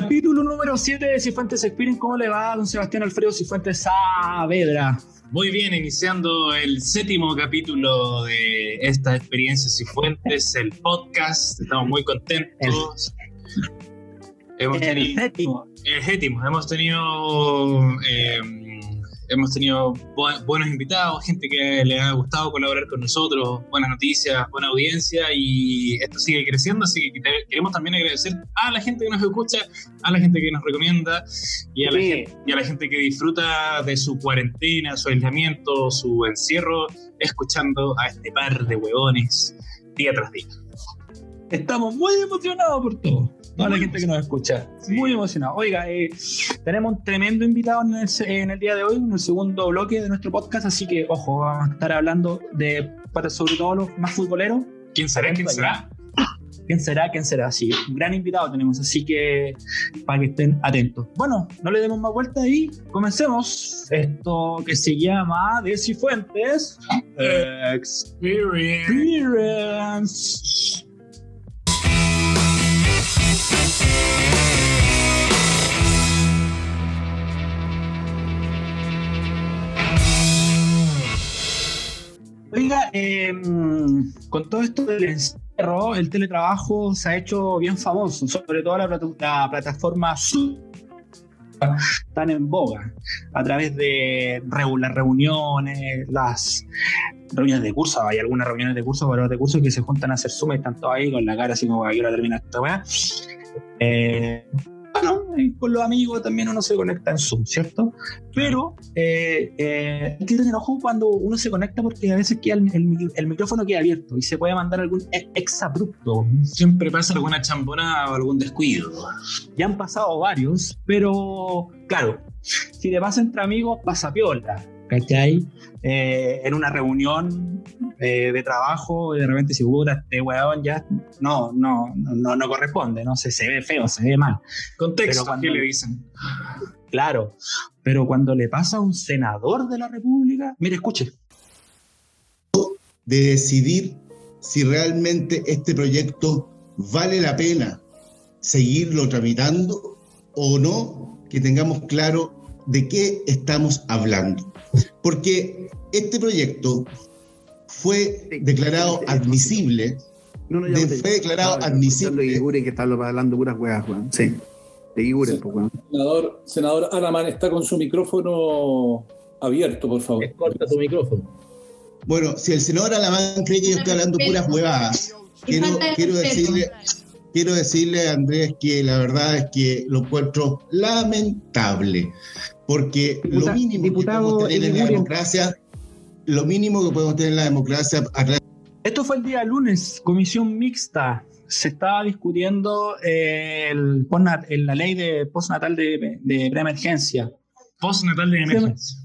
Capítulo número 7 de Cifuentes Experience. ¿Cómo le va, don Sebastián Alfredo Cifuentes Saavedra? Muy bien, iniciando el séptimo capítulo de esta experiencia Cifuentes, el podcast. Estamos muy contentos. El, hemos tenido, el séptimo. El séptimo. Hemos tenido eh, hemos tenido buenos invitados, gente que le ha gustado colaborar con nosotros, buenas noticias, buena audiencia y esto sigue creciendo, así que queremos también agradecer a la gente que nos escucha, a la gente que nos recomienda y a, la, gente, y a la gente que disfruta de su cuarentena, su aislamiento, su encierro, escuchando a este par de huevones día tras día. Estamos muy emocionados por todo toda la gente que nos escucha. Muy emocionado. Oiga, eh, tenemos un tremendo invitado en el, día de hoy, en el segundo bloque de nuestro podcast, así que, ojo, vamos a estar hablando de, sobre todo los más futboleros. ¿Quién será? ¿Quién será? ¿Quién será? ¿Quién será? Sí, un gran invitado tenemos, así que para que estén atentos. Bueno, no le demos más vuelta y comencemos esto que se llama De Cifuentes Experience. Experience. Oiga, em, con todo esto del encierro, el teletrabajo se ha hecho bien famoso, sobre todo la, la plataforma Zoom están en boga a través de las reuniones, las reuniones de curso. Hay algunas reuniones de curso, pero de curso que se juntan a hacer Zoom y están todos ahí con la cara así como que ahora termina esta weá. Eh, bueno, con los amigos también uno se conecta en Zoom, ¿cierto? Pero eh, eh, hay que tener ojo cuando uno se conecta porque a veces queda el, micrófono queda abierto y se puede mandar algún exabrupto. Siempre pasa alguna champonada o algún descuido. Ya han pasado varios, pero claro, si te pasa entre amigos, pasa piola. ¿Cachai? Eh, en una reunión eh, de trabajo, de repente si puta, este weón ya no, no, no, no corresponde, no se, se ve feo, se ve mal. Contexto, cuando, ¿qué le dicen? Claro, pero cuando le pasa a un senador de la República, mire, escuche. De decidir si realmente este proyecto vale la pena seguirlo tramitando o no, que tengamos claro de qué estamos hablando. Porque este proyecto fue declarado admisible. No, no, fue declarado admisible. De que está hablando puras huevas, Juan. Sí. De Iguren, sí. pues, Senador, senador Alaman está con su micrófono abierto, por favor. Corta su micrófono. Bueno, si el senador Alamán cree que yo estoy hablando puras huevadas, quiero, quiero decirle, quiero decirle a Andrés que la verdad es que lo encuentro lamentable, porque lo mínimo que podemos tener en la democracia, lo mínimo que podemos tener en la democracia. Esto fue el día lunes, comisión mixta. Se estaba discutiendo eh, el, la ley de postnatal de, de preemergencia. Postnatal de emergencia.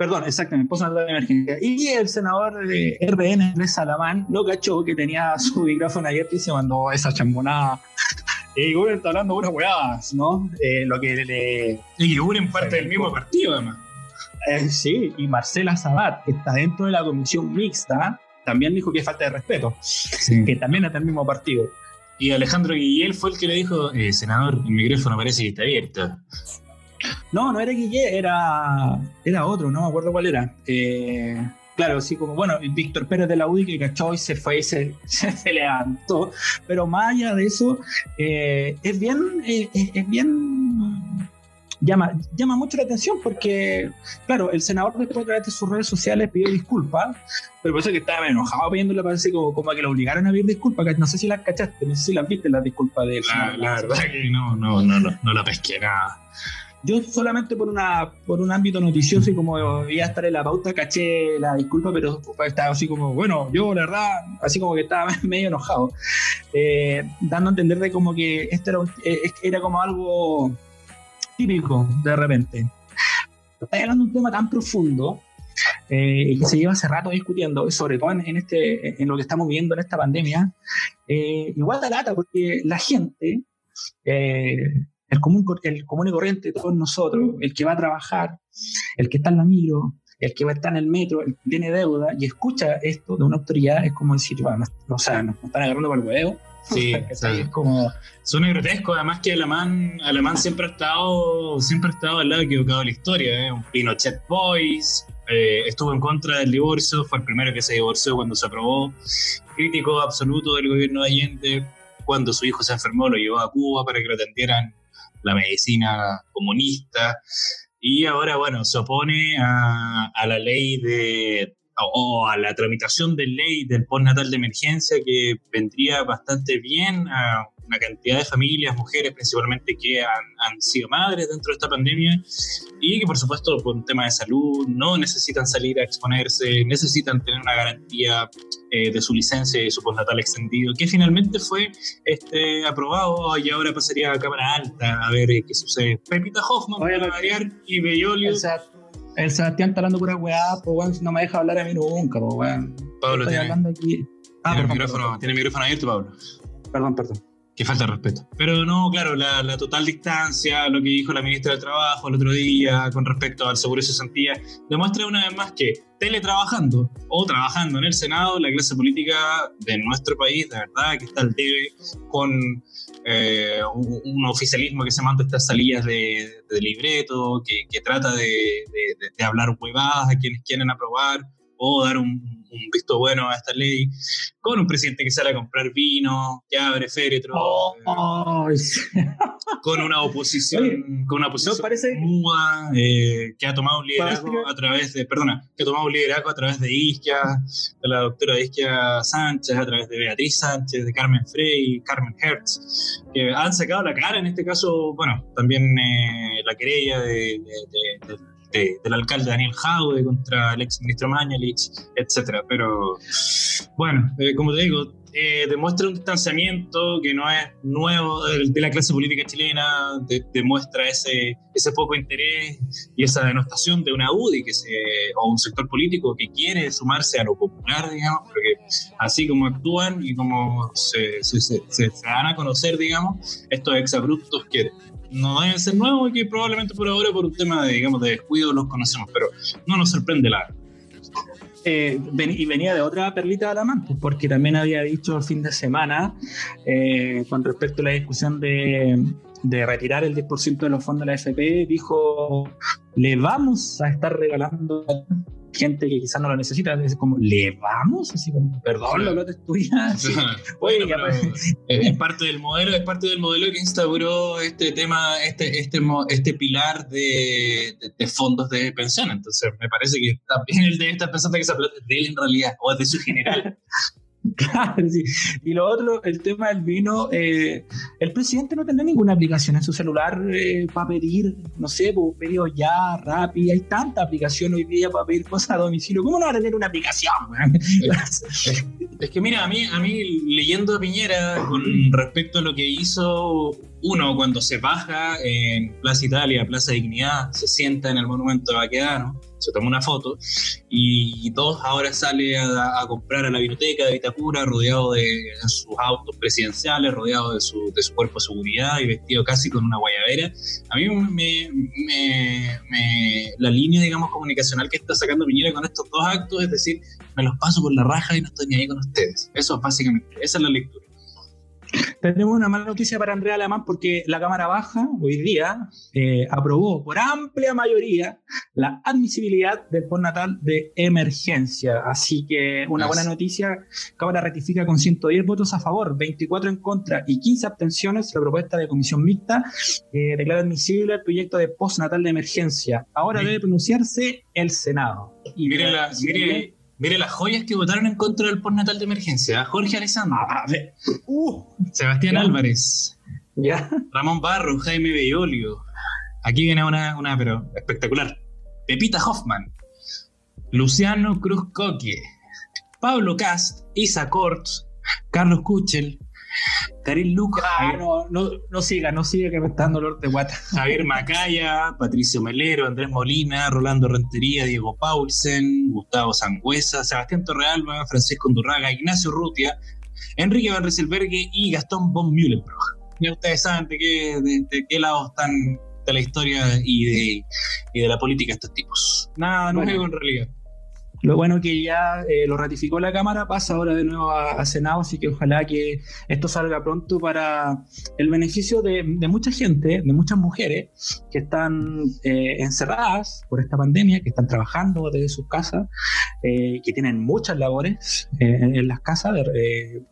Perdón, exactamente, postnatal de emergencia. Y el senador de RN, Andrés Salamán, no cachó que tenía su micrófono abierto y se mandó esa chambonada y Guren está hablando unas huevadas, ¿no? Eh, lo que le. Y Guren parte del mismo partido, además. Eh, sí, y Marcela Sabat, que está dentro de la comisión mixta, también dijo que es falta de respeto, que también está del mismo partido. Y Alejandro Guillel fue el que le dijo, eh, senador, el micrófono parece que está abierto. No, no era Guillel, era, era otro, no me acuerdo cuál era. Eh, claro, así como, bueno, Víctor Pérez de la UDI que cachó y se fue y se, se, levantó. Pero más allá de eso, eh, es bien, eh, es bien llama, llama mucho la atención porque, claro, el senador después de sus redes sociales pidió disculpas, pero por eso que estaba enojado pidiéndole, parece como, como a que lo obligaron a pedir disculpas, no sé si las cachaste, no sé si las viste las disculpas de él. La, la verdad que no, no, no, no, no la pesqué nada. Yo solamente por una por un ámbito noticioso y como iba a estar en la pauta, caché la disculpa, pero estaba así como, bueno, yo la verdad, así como que estaba medio enojado, eh, dando a entender de como que esto era, eh, era como algo típico de repente. Estoy hablando de un tema tan profundo eh, que se lleva hace rato discutiendo, sobre todo en, este, en lo que estamos viviendo en esta pandemia, igual da lata porque la gente el común, el común y corriente, todos nosotros, el que va a trabajar, el que está en la micro, el que va a estar en el metro, tiene deuda y escucha esto de una autoridad, es como decir, bueno, o sea, nos están agarrando para el huevo. Sí, es como... Suena grotesco, además que Alemán, Alemán siempre ha estado siempre ha estado al lado equivocado de la historia, ¿eh? un Pinochet Boys, eh, estuvo en contra del divorcio, fue el primero que se divorció cuando se aprobó, crítico absoluto del gobierno de Allende, cuando su hijo se enfermó lo llevó a Cuba para que lo atendieran la medicina comunista, y ahora, bueno, se opone a, la ley de o a la tramitación de ley del postnatal de emergencia que vendría bastante bien a una cantidad de familias, mujeres principalmente que han, sido madres dentro de esta pandemia y que por supuesto por un tema de salud no necesitan salir a exponerse, necesitan tener una garantía eh, de su licencia y su postnatal extendido, que finalmente fue este, aprobado y ahora pasaría a Cámara Alta a ver qué sucede. Pepita Hoffman, para variar, y Bellolio. Exacto el Sebastián está hablando pura weá, pues weón, no me deja hablar a mí nunca, pues weón. Pablo, tiene, hablando aquí. Ah, ¿tiene, el micrófono, tiene el micrófono abierto, Pablo. Perdón, perdón. Que falta de respeto. Pero no, claro, la, total distancia, lo que dijo la ministra del Trabajo el otro día con respecto al seguro de cesantía, demuestra una vez más que teletrabajando o trabajando en el Senado, la clase política de nuestro país, de verdad, que está al debe con eh, un, oficialismo que se manda estas salidas de, libreto, que, trata de, de, hablar huevadas a quienes quieren aprobar o dar un, un visto bueno a esta ley, con un presidente que sale a comprar vino, que abre féretro, con una oposición, con una oposición parece... Eh, que ha tomado un liderazgo a través de, perdona, que ha tomado un liderazgo a través de Isquia, de la doctora Isquia Sánchez, a través de Beatriz Sánchez, de Carmen Frey, Carmen Hertz, que han sacado la cara, en este caso, bueno, también eh, la querella de, de del alcalde Daniel Jaude contra el ex ministro Mañalich, etcétera. Pero bueno, eh, como te digo, eh, demuestra un distanciamiento que no es nuevo de, la clase política chilena, demuestra ese, ese poco interés y esa denostación de una UDI que se, o un sector político que quiere sumarse a lo popular, digamos, porque así como actúan y como se, se, se, se dan a conocer, digamos, estos exabruptos quieren no deben ser nuevos y que probablemente por ahora por un tema de, digamos, de descuido los conocemos, pero no nos sorprende la... Eh, y venía de otra perlita de la porque también había dicho el fin de semana, eh, con respecto a la discusión de, de retirar el 10% de los fondos de la FP, dijo, le vamos a estar regalando gente que quizás no lo necesita, es como, ¿le vamos? Así como, perdón, lo que es tuya. Oye, es, parte del modelo, es parte del modelo que instauró este tema, este, este, este pilar de, de, fondos de pensión. Entonces, me parece que también él debe estar pensando que esa plata es de él en realidad, o es de su general. Claro, sí. Y lo otro, el tema del vino, eh, el presidente no tendrá ninguna aplicación en su celular eh, para pedir, no sé, pedido ya, rápido, hay tanta aplicación hoy día para pedir cosas a domicilio. ¿Cómo no va a tener una aplicación? Es, que mira, a mí, a mí leyendo a Piñera con respecto a lo que hizo uno cuando se baja en Plaza Italia, Plaza Dignidad, se sienta en el monumento de Baquedano, se toma una foto y dos ahora sale a, comprar a la biblioteca de Vitacura rodeado de sus autos presidenciales, rodeado de su, de su cuerpo de seguridad y vestido casi con una guayabera. A mí me, me, la línea, digamos, comunicacional que está sacando Piñera con estos dos actos es decir, me los paso por la raja y no estoy ni ahí con ustedes. Eso es básicamente, esa es la lectura. Tenemos una mala noticia para Andrea Alemán porque la Cámara Baja hoy día eh, aprobó por amplia mayoría la admisibilidad del postnatal de emergencia. Así que una buena noticia, Cámara ratifica con 110 votos a favor, 24 en contra y 15 abstenciones la propuesta de comisión mixta que declara admisible el proyecto de postnatal de emergencia. Ahora debe pronunciarse el Senado. Y mire, la, mire, Mire las joyas que votaron en contra del postnatal de emergencia. Jorge Alessandro. Ah, uh, Sebastián Álvarez. Ya. Ramón Barro, Jaime Bellolio. Aquí viene una, una, pero espectacular. Pepita Hoffman. Luciano Cruz Coque. Pablo Cast. Isa Corts. Carlos Kuchel. Karin Luca. Ah, no, no, no, siga, no siga que me está dando dolor de guata. Javier Macaya, Patricio Melero, Andrés Molina, Rolando Rentería, Diego Paulsen, Gustavo Sangüesa, Sebastián Torrealba, Francisco Undurraga, Ignacio Rutia, Enrique Van Rieselbergue y Gastón von Mühlenbrock. Ya ustedes saben de qué, de, qué lado están de la historia y de, y de la política estos tipos. Nada nuevo en realidad. Lo bueno que ya eh, lo ratificó la Cámara, pasa ahora de nuevo a, Senado, así que ojalá que esto salga pronto para el beneficio de, mucha gente, de muchas mujeres que están eh, encerradas por esta pandemia, que están trabajando desde sus casas, eh, que tienen muchas labores en, las casas.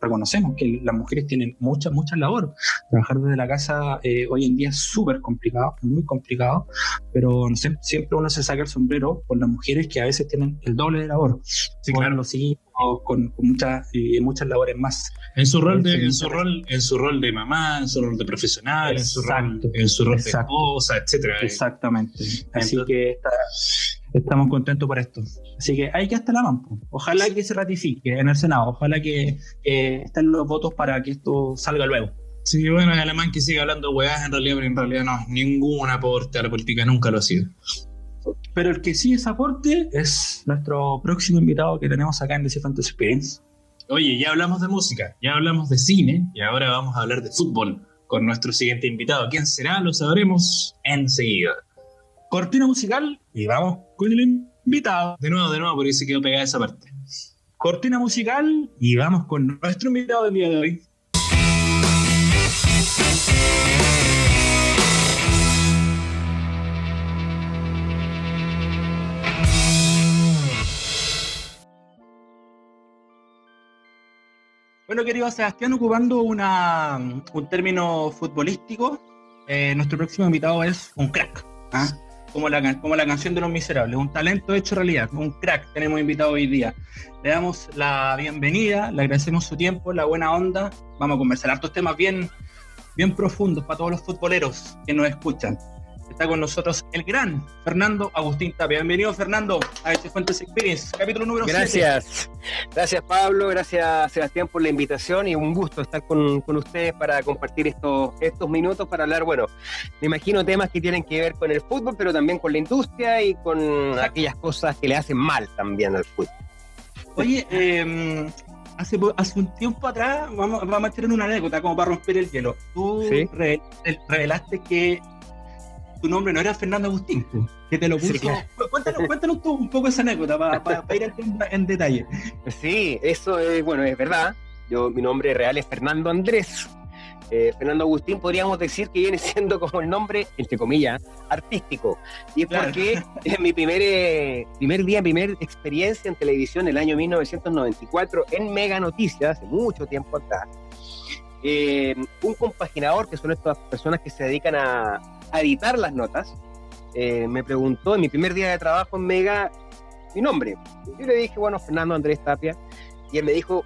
reconocemos que las mujeres tienen muchas, muchas labores. Trabajar desde la casa hoy en día es súper complicado, muy complicado, pero no sé, siempre uno se saca el sombrero por las mujeres que a veces tienen el doble de labor. Sí, claro. los hijos, con, muchas, muchas labores más. En su rol de, en su rol, en su rol de mamá, en su rol de profesional, en su rol, en su rol de esposa, etcétera. Exactamente. Así que estamos contentos por esto. Así que hay que hasta la mampo. Ojalá que se ratifique en el Senado. Ojalá que estén los votos para que esto salga luego. Sí, bueno, el alemán que sigue hablando weás en realidad, pero en realidad no ningún aporte a la política, nunca lo ha sido. Pero el que sí es aporte es nuestro próximo invitado que tenemos acá en The Fantasy Experience. Oye, ya hablamos de música, ya hablamos de cine y ahora vamos a hablar de fútbol con nuestro siguiente invitado. ¿Quién será? Lo sabremos enseguida. Cortina musical y vamos con el invitado. De nuevo, de nuevo, porque se quedó pegada esa parte. Cortina musical y vamos con nuestro invitado del día de hoy. Bueno, querido Sebastián, ocupando una, un término futbolístico, eh, nuestro próximo invitado es un crack, ¿ah? como, la, como la canción de los miserables, un talento hecho realidad, un crack tenemos invitado hoy día. Le damos la bienvenida, le agradecemos su tiempo, la buena onda, vamos a conversar hartos temas bien, bien profundos para todos los futboleros que nos escuchan está con nosotros el gran Fernando Agustín Tapia. Bienvenido, Fernando, a este Fuentes Experience, capítulo número 7. Gracias. Gracias, Pablo. Gracias, Sebastián, por la invitación y un gusto estar con, con, ustedes para compartir estos, estos minutos para hablar, bueno, me imagino temas que tienen que ver con el fútbol, pero también con la industria y con aquellas cosas que le hacen mal también al fútbol. Oye, eh, hace, hace un tiempo atrás, vamos, vamos a tener una anécdota como para romper el hielo. Tú revelaste que tu nombre no era Fernando Agustín, que te lo puso. Cuéntanos, cuéntanos tú un poco esa anécdota para, ir en detalle. Sí, eso es, bueno, es verdad. Yo, mi nombre real es Fernando Andrés. Eh, Fernando Agustín podríamos decir que viene siendo como el nombre, entre comillas, artístico. Y es porque en mi primer, eh, primer día, primer experiencia en televisión, el año 1994, en Mega Noticias, hace mucho tiempo atrás, eh, un compaginador, que son estas personas que se dedican a, editar las notas, eh, me preguntó en mi primer día de trabajo en Mega mi nombre. Yo le dije, bueno, Fernando Andrés Tapia, y él me dijo,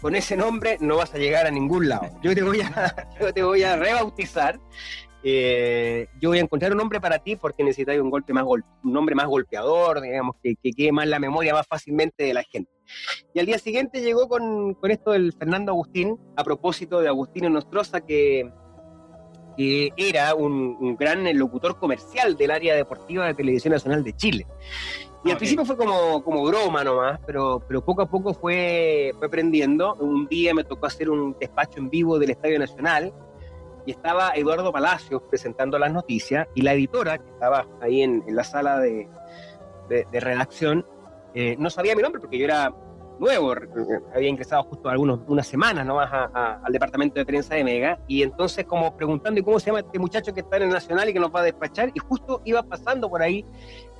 con ese nombre no vas a llegar a ningún lado. Yo te voy a, yo te voy a rebautizar. Eh, yo voy a encontrar un nombre para ti porque necesitas un golpe más un nombre más golpeador, digamos, que, que quede más la memoria más fácilmente de la gente. Y al día siguiente llegó con, con esto del Fernando Agustín, a propósito de Agustino Nostroza, que, que era un, gran locutor comercial del área deportiva de Televisión Nacional de Chile. Y al principio fue como, como broma nomás, pero, pero poco a poco fue, fue aprendiendo. Un día me tocó hacer un despacho en vivo del Estadio Nacional y estaba Eduardo Palacios presentando las noticias y la editora, que estaba ahí en, en la sala de, de, redacción, eh, no sabía mi nombre porque yo era nuevo, había ingresado justo algunos, semanas nomás al departamento de prensa de Mega, y entonces como preguntando, cómo se llama este muchacho que está en el Nacional y que nos va a despachar? Y justo iba pasando por ahí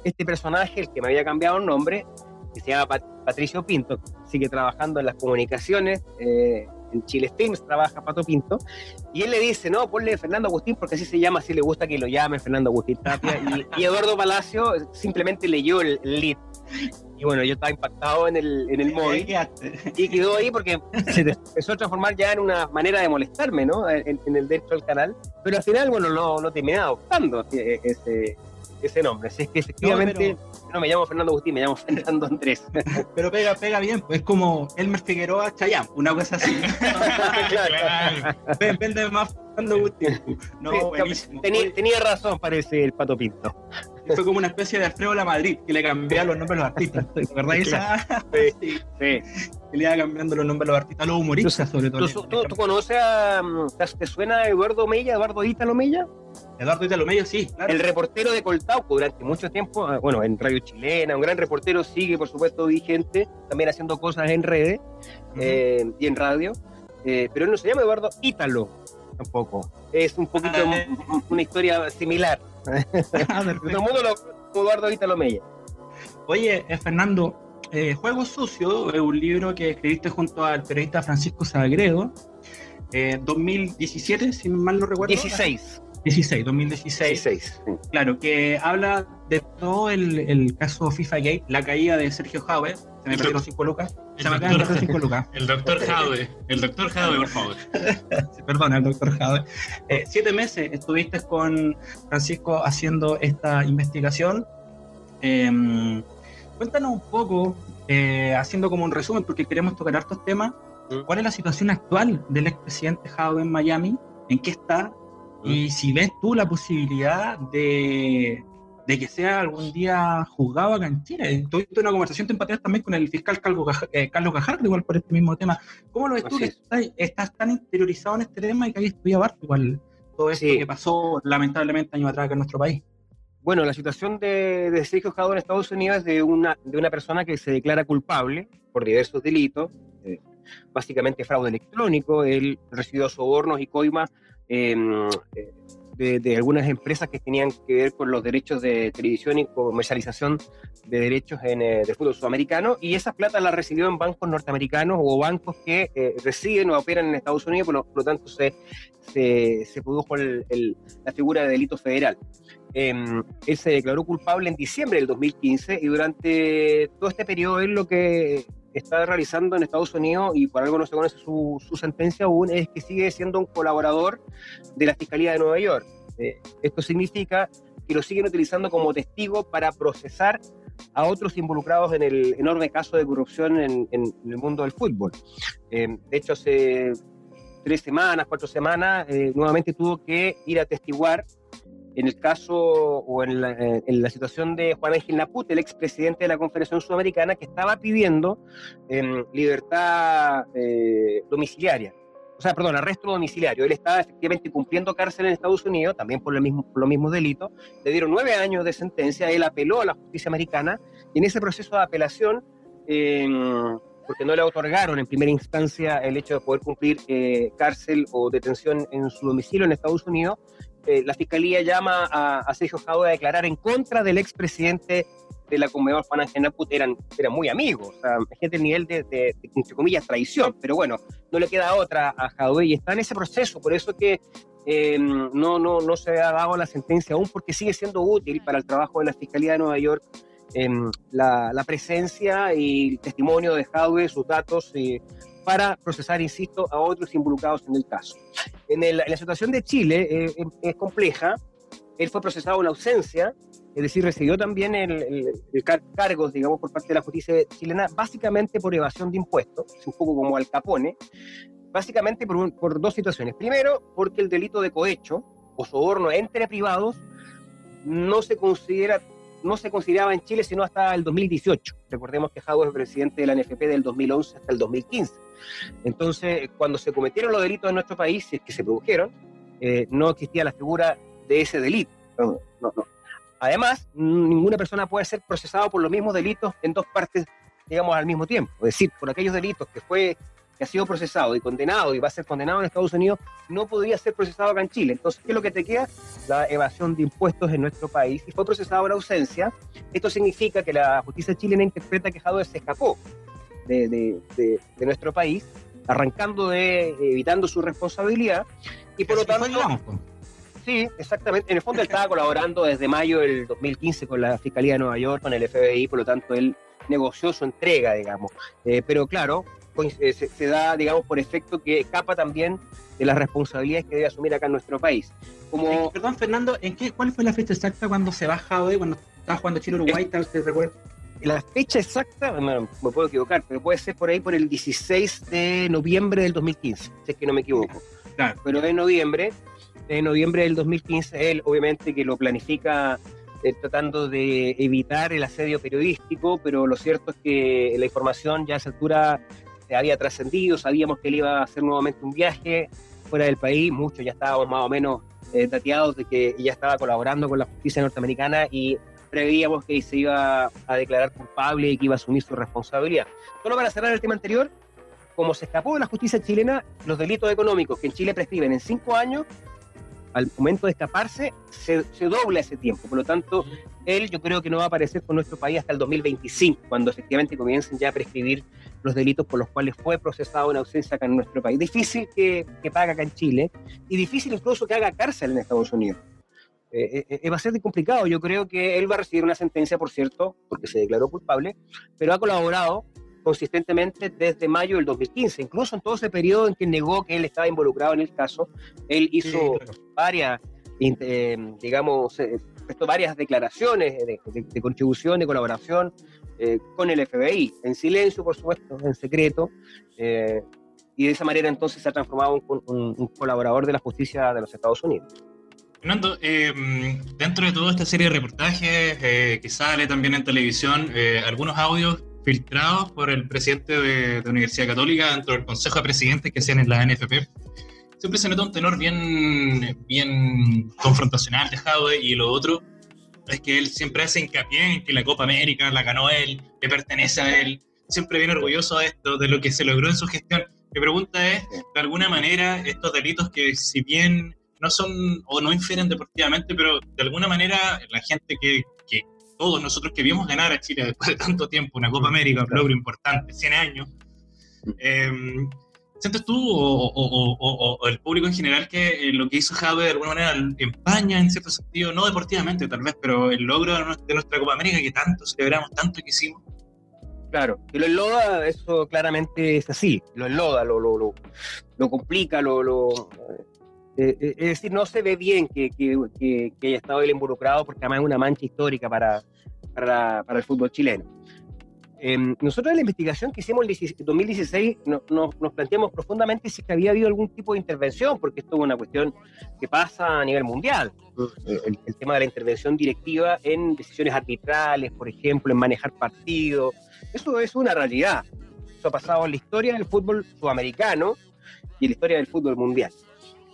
este personaje, el que me había cambiado el nombre, que se llama Patricio Pinto, sigue trabajando en las comunicaciones, eh, en Chile Films trabaja Pato Pinto, y él le dice, no, ponle Fernando Agustín porque así se llama, así le gusta que lo llame Fernando Agustín Tapia, y, Eduardo Palacio simplemente leyó el lead y bueno, yo estaba impactado en el, en el móvil y quedó ahí porque se empezó a transformar ya en una manera de molestarme, ¿no? En, el dentro del canal. Pero al final, bueno, no, no terminé adoptando ese, ese nombre. Así es que efectivamente no, me llamo Fernando Agustín, me llamo Fernando Andrés. Pero pega, pega bien, pues es como Elmer Figueroa Chayán, una cosa así. claro. Vende más Fernando Agustín. No, buenísimo. Tenía, tenía razón, parece el Pato Pinto. fue como una especie de Alfredo La Madrid, que le cambiaba los nombres a los artistas. ¿Verdad? Esa? Sí, sí. Que le iba cambiando los nombres a los artistas, a los humoristas sobre todo. ¿Tú, conoces a. ¿Te suena Eduardo Mella, Eduardo Ítalo Mella? Eduardo Ítalo Mella, sí, claro. El reportero de Coltauco durante mucho tiempo, ah, bueno, en Radio Chilena, un gran reportero, sigue, por supuesto, vigente, también haciendo cosas en redes eh, y en radio. Eh, pero él no se llama Eduardo Ítalo, tampoco. Es un poquito ah, una historia similar. Ah, Todo el mundo lo Eduardo Ítalo Mella. Oye, eh, Fernando, eh, Juego Sucio es un libro que escribiste junto al periodista Francisco Sagredo, 2017, si mal no recuerdo. 16. 16, 2016. Claro, que habla de todo el, el, caso FIFA Gate, la caída de Sergio Jauer. Se me perdieron 5 lucas. Se me doctor, 5 lucas. El doctor Jauer. El doctor Jauer, por favor. perdona, el doctor Jauer. Eh, siete meses estuviste con Francisco haciendo esta investigación. Em, cuéntanos un poco, eh, haciendo como un resumen, porque queremos tocar estos temas. ¿Cuál es la situación actual del expresidente Jauer en Miami? ¿En qué está? Y si ves tú la posibilidad de, que sea algún día juzgado acá en Chile. Tuviste una conversación te también con el fiscal Carlos, eh, Carlos Gajardo, igual por este mismo tema. ¿Cómo lo ves tú que estás, tan interiorizado en este tema y que hay estudiado aparte igual todo esto que pasó lamentablemente años atrás acá en nuestro país? Bueno, la situación de, de Sergio Jadot en Estados Unidos es de una, de una persona que se declara culpable por diversos delitos, eh, básicamente fraude electrónico, él recibió sobornos y coimas Em, de, algunas empresas que tenían que ver con los derechos de televisión y comercialización de derechos en, el eh, fútbol sudamericano, y esas plata las recibió en bancos norteamericanos o bancos que eh, residen o operan en Estados Unidos, por lo, tanto se, se, produjo la figura de delito federal. Em, él se declaró culpable en diciembre del 2015 y durante todo este periodo él lo que está realizando en Estados Unidos y por algo no se conoce su, sentencia aún, es que sigue siendo un colaborador de la Fiscalía de Nueva York. Eh, esto significa que lo siguen utilizando como testigo para procesar a otros involucrados en el enorme caso de corrupción en, el mundo del fútbol. Eh, de hecho, hace tres semanas, cuatro semanas, eh, nuevamente tuvo que ir a testiguar en el caso o en la, situación de Juan Ángel Naput, el expresidente de la Confederación Sudamericana, que estaba pidiendo em, libertad eh, domiciliaria, o sea, perdón, arresto domiciliario. Él estaba efectivamente cumpliendo cárcel en Estados Unidos, también por, el mismo, por los mismos delitos. Le dieron nueve años de sentencia, él apeló a la justicia americana y en ese proceso de apelación... Em, porque no le otorgaron en primera instancia el hecho de poder cumplir eh, cárcel o detención en su domicilio en Estados Unidos, eh, la fiscalía llama a, Sergio Jaude a declarar en contra del expresidente de la Conmebol, Juan Ángel Naput, eran, eran muy amigos. Gente el nivel de, entre comillas, traición. Pero bueno, no le queda otra a Jaude y está en ese proceso. Por eso que em, no, no, no se ha dado la sentencia aún, porque sigue siendo útil para el trabajo de la Fiscalía de Nueva York em, la, presencia y el testimonio de Jaude, sus datos. para procesar, insisto, a otros involucrados en el caso. En, la situación de Chile eh, es compleja. Él fue procesado en ausencia, es decir, recibió también el, cargos, digamos, por parte de la justicia chilena, básicamente por evasión de impuestos, un poco como Al Capone, básicamente por, por dos situaciones. Primero, porque el delito de cohecho o soborno entre privados no se considera no se consideraba en Chile sino hasta el 2018. Recordemos que Jago es presidente de la NFP del 2011 hasta el 2015. Entonces, cuando se cometieron los delitos en nuestro país, es que se produjeron, eh, no existía la figura de ese delito. Además, ninguna persona puede ser procesada por los mismos delitos en dos partes, digamos, al mismo tiempo. Es decir, por aquellos delitos que fue que ha sido procesado y condenado y va a ser condenado en Estados Unidos, no podría ser procesado acá en Chile. Entonces, ¿qué es lo que te queda? La evasión de impuestos en nuestro país y fue procesado en ausencia. Esto significa que la justicia chilena interpreta que Jadot se escapó de, nuestro país, arrancando de, evitando su responsabilidad, y por lo tanto... Sí, exactamente. En el fondo él estaba colaborando desde mayo del 2015 con la Fiscalía de Nueva York, con el FBI, por lo tanto él negoció su entrega, digamos. Eh, pero claro, eh, se, da, digamos, por efecto que escapa también de las responsabilidades que debe asumir acá en nuestro país. Como... perdón, Fernando, ¿en qué, ¿cuál fue la fecha exacta cuando se baja hoy, cuando estaba jugando Chile-Uruguay, tal se recuerda? la fecha exacta, me puedo equivocar, pero puede ser por ahí por el 16 de noviembre del 2015, si es que no me equivoco. Claro. Pero en noviembre, en noviembre del 2015, él obviamente que lo planifica eh, tratando de evitar el asedio periodístico, pero lo cierto es que la información ya a esa altura había trascendido, sabíamos que él iba a hacer nuevamente un viaje fuera del país, muchos ya estábamos más o menos eh, dateados de que ya estaba colaborando con la justicia norteamericana y preveíamos que se iba a declarar culpable y que iba a asumir su responsabilidad. Solo para cerrar el tema anterior, como se escapó de la justicia chilena, los delitos económicos que en Chile prescriben en cinco años, al momento de escaparse, se, dobla ese tiempo. Por lo tanto, él yo creo que no va a aparecer con nuestro país hasta el 2025, cuando efectivamente comiencen ya a prescribir los delitos por los cuales fue procesado en ausencia acá en nuestro país. Difícil que, que pague acá en Chile y difícil incluso que haga cárcel en Estados Unidos. Eh, eh, eh, va a ser complicado. Yo creo que él va a recibir una sentencia, por cierto, porque se declaró culpable, pero ha colaborado consistentemente desde mayo del 2015. Incluso en todo ese periodo en que negó que él estaba involucrado en el caso, él hizo varias, digamos, varias declaraciones de, contribución, de colaboración con el FBI, en silencio, por supuesto, en secreto. y de esa manera entonces se ha transformado en un colaborador de la justicia de los Estados Unidos. Fernando, eh, dentro de toda esta serie de reportajes eh, que sale también en televisión, eh, algunos audios filtrados por el presidente de, la Universidad Católica dentro del Consejo de Presidentes que hacían en la NFP, siempre se nota un tenor bien, bien confrontacional de y lo otro es que él siempre hace hincapié en que la Copa América la ganó él, le pertenece a él, siempre viene orgulloso de esto, de lo que se logró en su gestión. Mi pregunta es, de alguna manera, estos delitos que si bien no son o no infieren deportivamente, pero de alguna manera la gente que, que todos nosotros que vimos ganar a Chile después de tanto tiempo, una Copa América, un logro importante, 100 años, eh, ¿sientes tú o, el público en general que eh, lo que hizo Jave de alguna manera empaña en cierto sentido, no deportivamente tal vez, pero el logro de nuestra Copa América que tanto celebramos, tanto que hicimos? Claro, y lo enloda, eso claramente es así, lo enloda, lo, lo, lo, complica, lo, lo, eh, eh, es decir, no se ve bien que, que, haya estado él involucrado porque además es una mancha histórica para, para, para el fútbol chileno. Em, nosotros en la investigación que hicimos en 2016 nos planteamos profundamente si había habido algún tipo de intervención, porque esto es una cuestión que pasa a nivel mundial. El, el, tema de la intervención directiva en decisiones arbitrales, por ejemplo, en manejar partidos, eso es una realidad. Eso ha pasado en la historia del fútbol sudamericano y en la historia del fútbol mundial.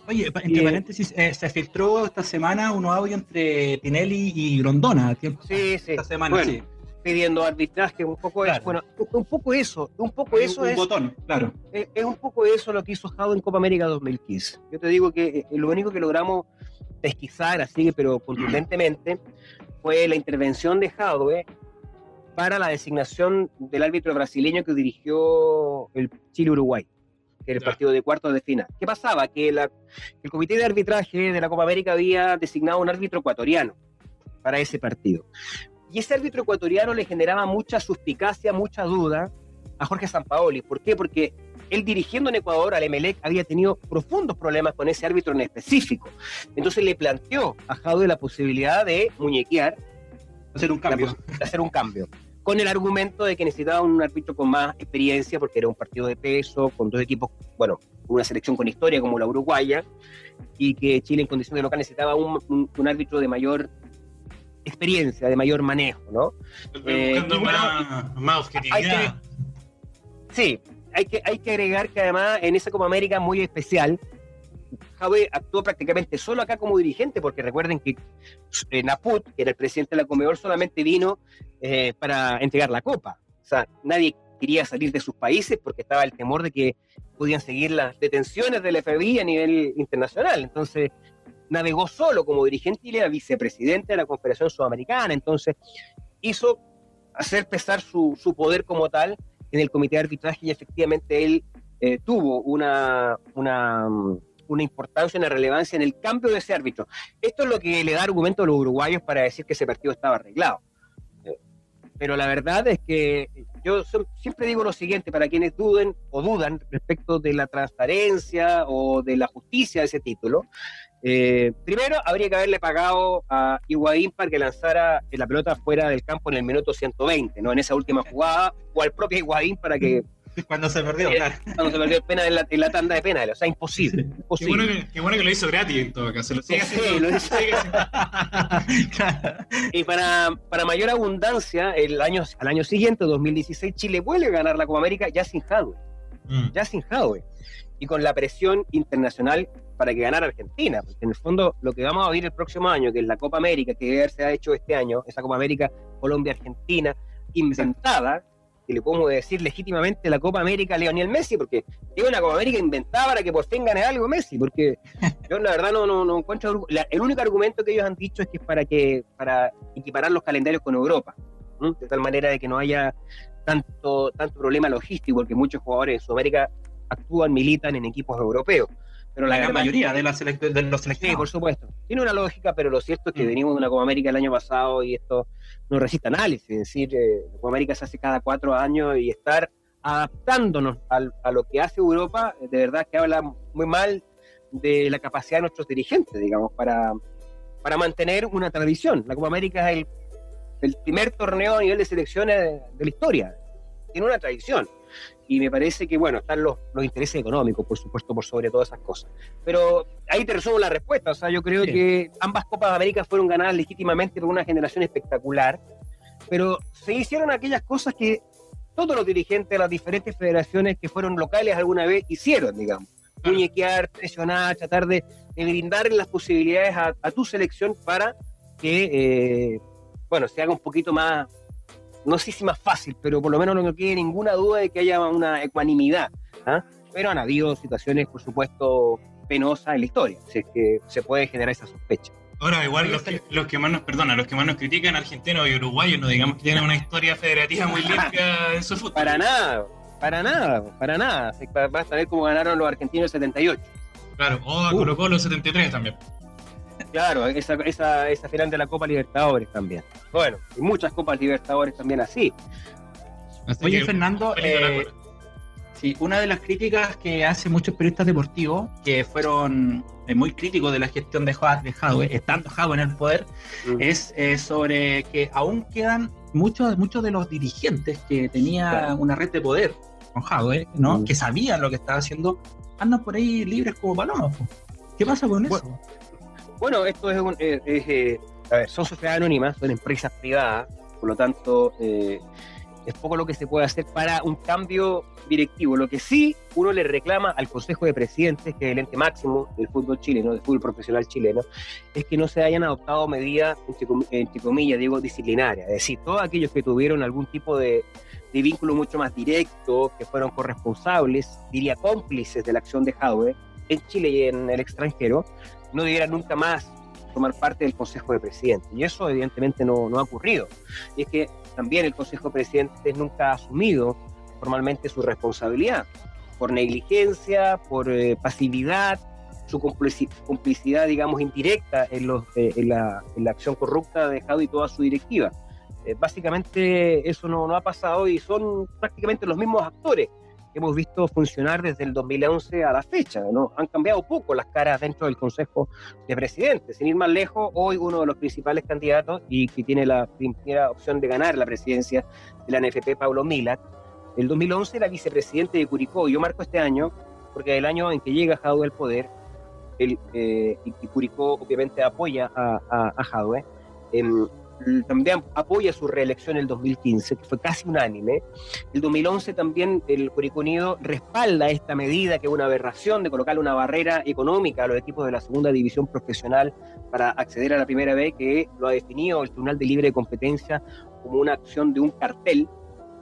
Oye, entre paréntesis, eh, se filtró esta semana un audio entre Tinelli y Grondona. Sí, sí. Esta semana, sí. Pidiendo arbitraje, un poco eso. Bueno, un poco eso, un poco eso un es. botón, claro. Es, es, un poco eso lo que hizo Jado en Copa América 2015. Yo te digo que eh, lo único que logramos pesquisar así, pero contundentemente, fue la intervención de Jadwe para la designación del árbitro brasileño que dirigió el Chile-Uruguay el partido de cuartos de final. ¿Qué pasaba? Que el comité de arbitraje de la Copa América había designado un árbitro ecuatoriano para ese partido. Y ese árbitro ecuatoriano le generaba mucha suspicacia, mucha duda a Jorge Sampaoli. ¿Por qué? Porque él dirigiendo en Ecuador al Emelec había tenido profundos problemas con ese árbitro en específico. Entonces le planteó a Jaude la posibilidad de muñequear. Hacer un cambio. hacer un cambio con el argumento de que necesitaba un árbitro con más experiencia, porque era un partido de peso, con dos equipos, bueno, una selección con historia como la uruguaya, y que Chile en condiciones de local necesitaba un, árbitro de mayor experiencia, de mayor manejo, ¿no? Eh, más, más objetividad. sí, hay que, hay que agregar que además en esa Copa América muy especial, Javier actuó prácticamente solo acá como dirigente, porque recuerden que eh, Naput, que era el presidente de la Comedor, solamente vino eh, para entregar la copa. O sea, nadie quería salir de sus países porque estaba el temor de que podían seguir las detenciones del FBI a nivel internacional. Entonces, navegó solo como dirigente y era vicepresidente de la Confederación Sudamericana. Entonces, hizo hacer pesar su, su poder como tal en el comité de arbitraje y efectivamente él eh, tuvo una, una, una importancia, una relevancia en el cambio de ese árbitro. Esto es lo que le da argumento a los uruguayos para decir que ese partido estaba arreglado. Eh, pero la verdad es que yo siempre digo lo siguiente, para quienes duden o dudan respecto de la transparencia o de la justicia de ese título, eh, primero habría que haberle pagado a Higuaín para que lanzara la pelota fuera del campo en el minuto 120, ¿no? En esa última jugada, o al propio Higuaín para que Cuando se perdió, claro. Cuando se perdió el penal en la, en la tanda de penales. O sea, imposible. Qué imposible. bueno, que, qué bueno que lo hizo gratis en todo caso. Lo sigue Sí, haciendo. lo hizo. Claro. Y para, para mayor abundancia, el año, al año siguiente, 2016, Chile vuelve a ganar la Copa América ya sin Jadwe. Mm. ya sin Jadwe. Y con la presión internacional para que ganara Argentina. Porque en el fondo, lo que vamos a vivir el próximo año, que es la Copa América, que se ha hecho este año, esa Copa América Colombia-Argentina, inventada, y le podemos decir legítimamente la Copa América Leonel Messi, porque es una Copa América inventada para que por fin gane algo Messi, porque yo la verdad no, no, no encuentro... la- el único argumento que ellos han dicho es que es para, que, para equiparar los calendarios con Europa, de tal manera de que no haya tanto, tanto problema logístico, porque muchos jugadores en Sudamérica actúan, militan en equipos europeos. Pero La gran mayoría de, la de los Sí, seleccionados. por supuesto. Tiene una lógica, pero lo cierto es que Mm. venimos de una Copa América el año pasado y esto no resiste análisis. Es decir, eh, la Copa América se hace cada cuatro años y estar adaptándonos al- a, lo que hace Europa, eh, de verdad que habla muy mal de la capacidad de nuestros dirigentes, digamos, para, para mantener una tradición. La Copa América es el, el primer torneo a nivel de selecciones de, de la historia. Tiene una tradición. Y me parece que, bueno, están los, los intereses económicos, por supuesto, por sobre todas esas cosas. Pero ahí te resumo la respuesta. O sea, yo creo Sí. que ambas Copas Américas fueron ganadas legítimamente por una generación espectacular, pero se hicieron aquellas cosas que todos los dirigentes de las diferentes federaciones que fueron locales alguna vez hicieron, digamos. Muñequear, presionar, tratar de, de brindar las posibilidades a, a tu selección para que, eh, bueno, se haga un poquito más, no sé si más fácil, pero por lo menos no quede ninguna duda de que haya una ecuanimidad. ¿ah? Pero han habido situaciones, por supuesto, penosas en la historia, si es que se puede generar esa sospecha. Ahora, igual los que, los que más nos, perdona, los que más nos critican, argentinos y uruguayos, no digamos que tienen una historia federativa muy limpia en su fútbol. Para nada, para nada, para nada. Se- Basta ver cómo ganaron los argentinos en 78. Claro, o a Colo Colo 73 también. Claro, esa, esa, esa final de la Copa Libertadores también. Bueno, y muchas Copas Libertadores también así. Así Oye, que, Fernando, eh. Sí, una de las críticas que hacen muchos periodistas deportivos, que fueron eh, muy críticos de la gestión de, de Jadwe, estando Jadwe en el poder, Mm. es eh, sobre que aún quedan muchos, muchos de los dirigentes que tenía Claro. una red de poder con Jadwe, ¿no? Mm. que sabían lo que estaba haciendo, andan por ahí libres como palomas. po. ¿Qué pasa con Bueno, eso? Bueno, esto es, un, eh, es, eh, a ver, son sociedades anónimas, son empresas privadas, por lo tanto, eh, es poco lo que se puede hacer para un cambio directivo. Lo que sí uno le reclama al Consejo de Presidentes, que es el ente máximo del fútbol chileno, del fútbol profesional chileno, es que no se hayan adoptado medidas, entre, entre comillas, digo, disciplinarias. Es decir, todos aquellos que tuvieron algún tipo de, de vínculo mucho más directo, que fueron corresponsables, diría cómplices de la acción de Jadwe, en Chile y en el extranjero, no debieran nunca más formar parte del Consejo de Presidentes. Y eso evidentemente no, no ha ocurrido. Y es que también el Consejo de Presidentes nunca ha asumido formalmente su responsabilidad por negligencia, por eh, pasividad, su complici- complicidad, digamos, indirecta en, eh, la, acción corrupta de Jado y toda su directiva. Eh, básicamente eso no, no ha pasado y son prácticamente los mismos actores hemos visto funcionar desde el 2011 a la fecha. ¿no? Han cambiado poco las caras dentro del Consejo de Presidentes. Sin ir más lejos, hoy uno de los principales candidatos y que tiene la primera opción de ganar la presidencia de la NFP, Pablo Milat, el 2011 era vicepresidente de Curicó. Yo marco este año porque el año en que llega Jadwe al poder, el, eh, y, Curicó obviamente apoya a, a, a Jadwe, em, también apoya su reelección en el 2015, que fue casi unánime. El 2011 también el Curicó Unido respalda esta medida, que es una aberración de colocarle una barrera económica a los equipos de la segunda división profesional para acceder a la primera B, que lo ha definido el Tribunal de Libre Competencia como una acción de un cartel,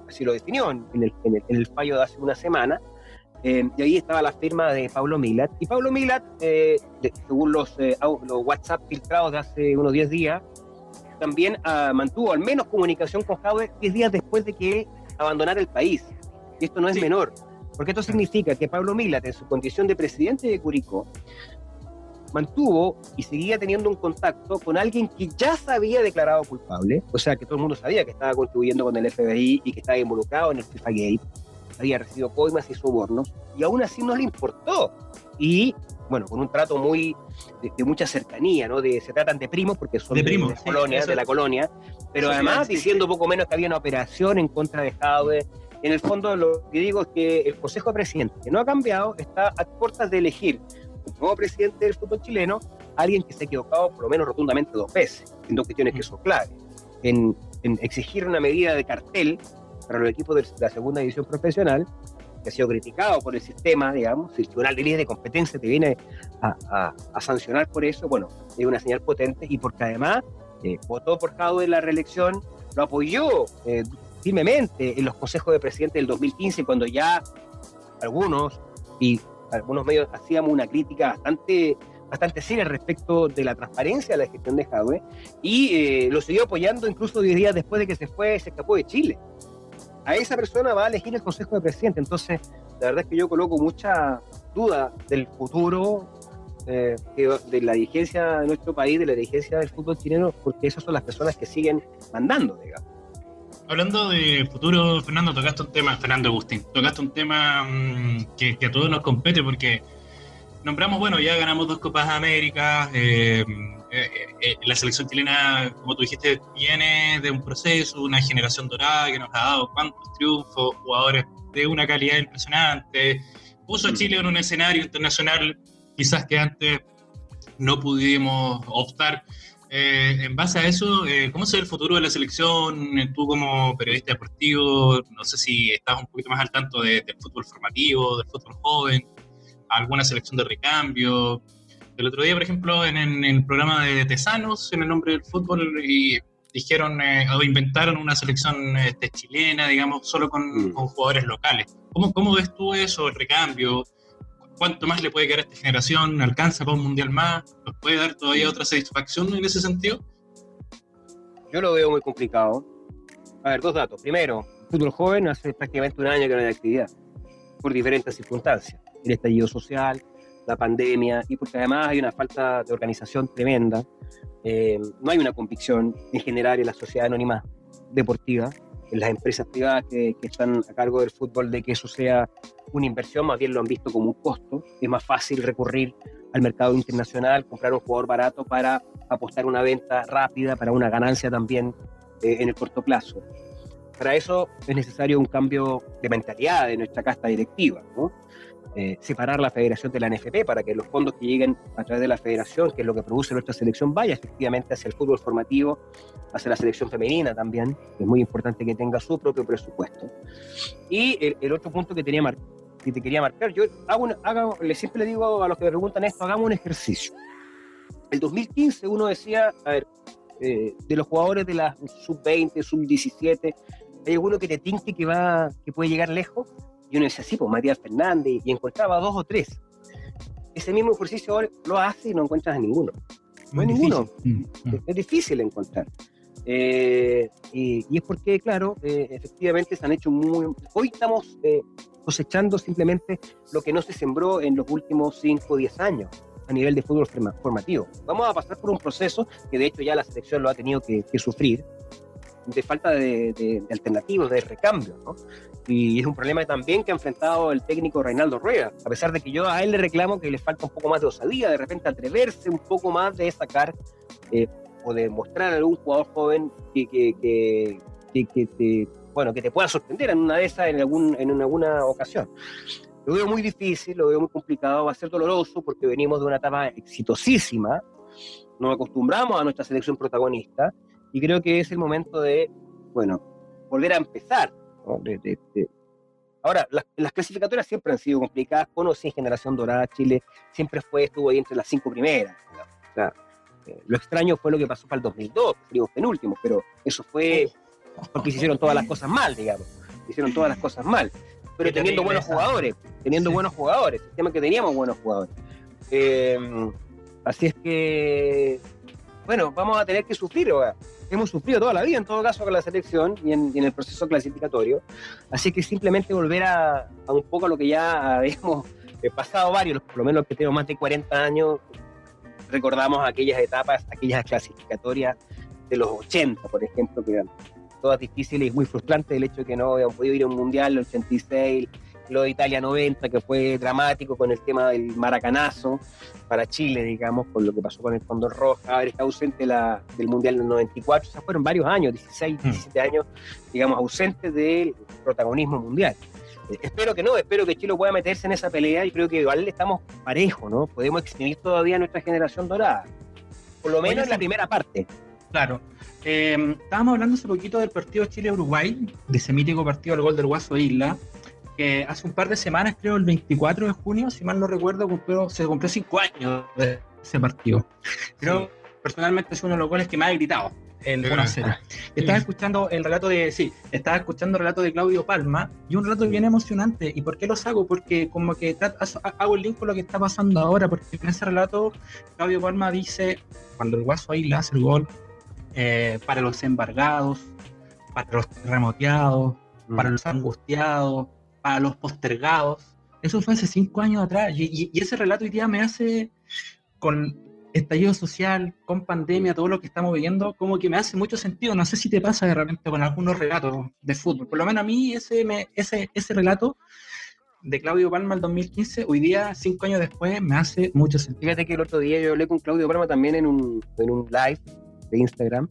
así lo definió en, el, en, el, en el, fallo de hace una semana. Eh, y ahí estaba la firma de Pablo Milat. Y Pablo Milat, eh, según los, eh, los WhatsApp filtrados de hace unos 10 días, también uh, mantuvo al menos comunicación con Jadwe 10 días después de que él abandonara el país. Y esto no es sí. menor, porque esto significa que Pablo Milat, en su condición de presidente de Curicó, mantuvo y seguía teniendo un contacto con alguien que ya se había declarado culpable, o sea, que todo el mundo sabía que estaba contribuyendo con el FBI y que estaba involucrado en el FIFA Gate, había recibido coimas y sobornos, y aún así no le importó. Y bueno, con un trato muy de, de, mucha cercanía, ¿no? De, se tratan de primos porque son de, primos, de colonia, sí, de la colonia, pero además diciendo poco menos que había una operación en contra de Jadwe, En el fondo lo que digo es que el Consejo de Presidentes, que no ha cambiado, está a puertas de elegir nuevo presidente del fútbol chileno, alguien que se ha equivocado por lo menos rotundamente dos veces, en dos cuestiones que son claves. En, en exigir una medida de cartel para los equipos de la segunda división profesional, que ha sido criticado por el sistema, digamos, si el Tribunal de Leyes de Competencia te viene a, sancionar por eso, bueno, es una señal potente y porque además eh, votó por causa de la reelección, lo apoyó eh, firmemente en los consejos de presidente del 2015, cuando ya algunos y algunos medios hacíamos una crítica bastante bastante seria respecto de la transparencia de la gestión de Jadwe y eh, lo siguió apoyando incluso 10 días después de que se fue, se escapó de Chile a esa persona va a elegir el Consejo de Presidente. Entonces, la verdad es que yo coloco mucha duda del futuro eh, de la dirigencia de nuestro país, de la dirigencia del fútbol chileno, porque esas son las personas que siguen mandando, digamos. Hablando de futuro, Fernando, tocaste un tema, Fernando Agustín, tocaste un tema mm, que, a todos nos compete porque nombramos, bueno, ya ganamos dos Copas de América, eh, eh, eh, la selección chilena, como tú dijiste, viene de un proceso, una generación dorada que nos ha dado cuantos triunfos, jugadores de una calidad impresionante, puso a mm. Chile en un escenario internacional quizás que antes no pudimos optar. Eh, en base a eso, ¿cómo se ve el futuro de la selección? Tú como periodista deportivo, no sé si estás un poquito más al tanto del fútbol formativo, del fútbol joven, alguna selección de recambio. El otro día, por ejemplo, en, el programa de Tesanos, en el nombre del fútbol, y dijeron eh, o inventaron una selección este, chilena, digamos, solo con, mm. jugadores locales. ¿Cómo, ¿Cómo, ves tú eso, el recambio? ¿Cuánto más le puede quedar a esta generación? ¿Alcanza para un mundial más? ¿Nos puede dar todavía otra satisfacción en ese sentido? Yo lo veo muy complicado. A ver, dos datos. Primero, el fútbol joven hace prácticamente un año que no hay actividad, por diferentes circunstancias. El estallido social, la pandemia y porque además hay una falta de organización tremenda. Eh, no hay una convicción en general en la sociedad anónima deportiva, en las empresas privadas que, que, están a cargo del fútbol, de que eso sea una inversión, más bien lo han visto como un costo. Es más fácil recurrir al mercado internacional, comprar un jugador barato para apostar una venta rápida, para una ganancia también eh, en el corto plazo. Para eso es necesario un cambio de mentalidad de nuestra casta directiva. ¿no? Eh, separar la federación de la NFP para que los fondos que lleguen a través de la federación, que es lo que produce nuestra selección, vaya efectivamente hacia el fútbol formativo, hacia la selección femenina también, es muy importante que tenga su propio presupuesto. Y el, otro punto que, te quería marcar, yo hago, le, siempre le digo a los que me preguntan esto, hagamos un ejercicio. El 2015 uno decía, a ver, eh, de los jugadores de la sub-20, sub-17, hay alguno que te tinque que, va, que puede llegar lejos y uno dice así, pues Matías Fernández, y encontraba dos o tres. Ese mismo ejercicio ahora lo hace y no encuentras a ninguno. No hay ninguno. Mm, mm. Es, difícil encontrar. Eh, y, es porque, claro, eh, efectivamente se han hecho muy... Hoy estamos eh, cosechando simplemente lo que no se sembró en los últimos 5 o 10 años a nivel de fútbol formativo. Vamos a pasar por un proceso que de hecho ya la selección lo ha tenido que, sufrir, de falta de, de, de alternativas, de recambio. ¿no? Y es un problema también que ha enfrentado el técnico Reinaldo Rueda, a pesar de que yo a él le reclamo que le falta un poco más de osadía, de repente atreverse un poco más de sacar eh, o de mostrar a algún jugador joven que, que, te, bueno, que te pueda sorprender en una de esas en, algún, en alguna ocasión. Lo veo muy difícil, lo veo muy complicado, va a ser doloroso porque venimos de una etapa exitosísima, nos acostumbramos a nuestra selección protagonista y creo que es el momento de, bueno, volver a empezar Ahora, las, clasificatorias siempre han sido complicadas, con o sin generación dorada, Chile siempre fue, estuvo ahí entre las cinco primeras. Eh, lo extraño fue lo que pasó para el 2002, fuimos penúltimos, pero eso fue porque se hicieron todas las cosas mal, digamos. Hicieron todas las cosas mal. Pero teniendo buenos jugadores, teniendo buenos jugadores, el tema que teníamos buenos jugadores. Eh, así es que, bueno, vamos a tener que sufrir ahora hemos sufrido toda la vida, en todo caso, con la selección y en, el proceso clasificatorio. Así que simplemente volver a, un poco a lo que ya habíamos eh, pasado varios, por lo menos que tenemos más de 40 años, recordamos aquellas etapas, aquellas clasificatorias de los 80, por ejemplo, que eran todas difíciles y muy frustrantes el hecho de que no habíamos podido ir a un mundial, el 86, lo de Italia 90, que fue dramático con el tema del maracanazo para Chile, digamos, con lo que pasó con el Condor Roja, haber estado ausente la, del Mundial del 94, o sea, fueron varios años, 16, 17 mm. años, digamos, ausentes del protagonismo mundial. Eh, espero que no, espero que Chile pueda meterse en esa pelea y creo que igual estamos parejos, ¿no? Podemos exprimir todavía nuestra generación dorada, por lo menos en la primera parte. Claro. Eh, estábamos hablando hace poquito del partido Chile-Uruguay, de ese mítico partido del gol del Guaso Isla, que hace un par de semanas, creo el 24 de junio, si mal no recuerdo, se cumplió cinco años de ese partido. Creo, personalmente, es uno de los goles que más he gritado en una serie. Estaba escuchando el relato de, sí, estaba escuchando el relato de Claudio Palma y un relato bien emocionante. ¿Y por qué los hago? Porque como que hago el link con lo que está pasando ahora, porque en ese relato Claudio Palma dice, cuando el Guaso ahí le hace el gol, eh, para los embargados, para los remoteados, para mm. los angustiados, para los postergados. Eso fue hace cinco años atrás. Y, ese relato hoy día me hace, con estallido social, con pandemia, todo lo que estamos viviendo, como que me hace mucho sentido. No sé si te pasa de repente con algunos relatos de fútbol. Por lo menos a mí ese, ese, ese relato de Claudio Palma el 2015, hoy día, cinco años después, me hace mucho sentido. Fíjate que el otro día yo hablé con Claudio Palma también en un, en un live de Instagram,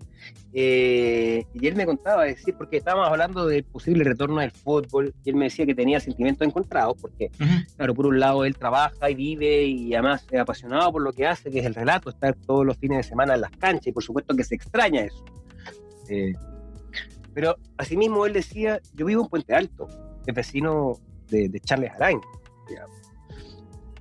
eh, y él me contaba, decir, porque estábamos hablando del posible retorno del fútbol, y él me decía que tenía sentimientos encontrados, porque, claro, por un lado él trabaja y vive y además es apasionado por lo que hace, que es el relato, estar todos los fines de semana en las canchas, y por supuesto que se extraña eso. Eh, pero asimismo él decía, yo vivo en Puente Alto, es vecino de, Charles Arain,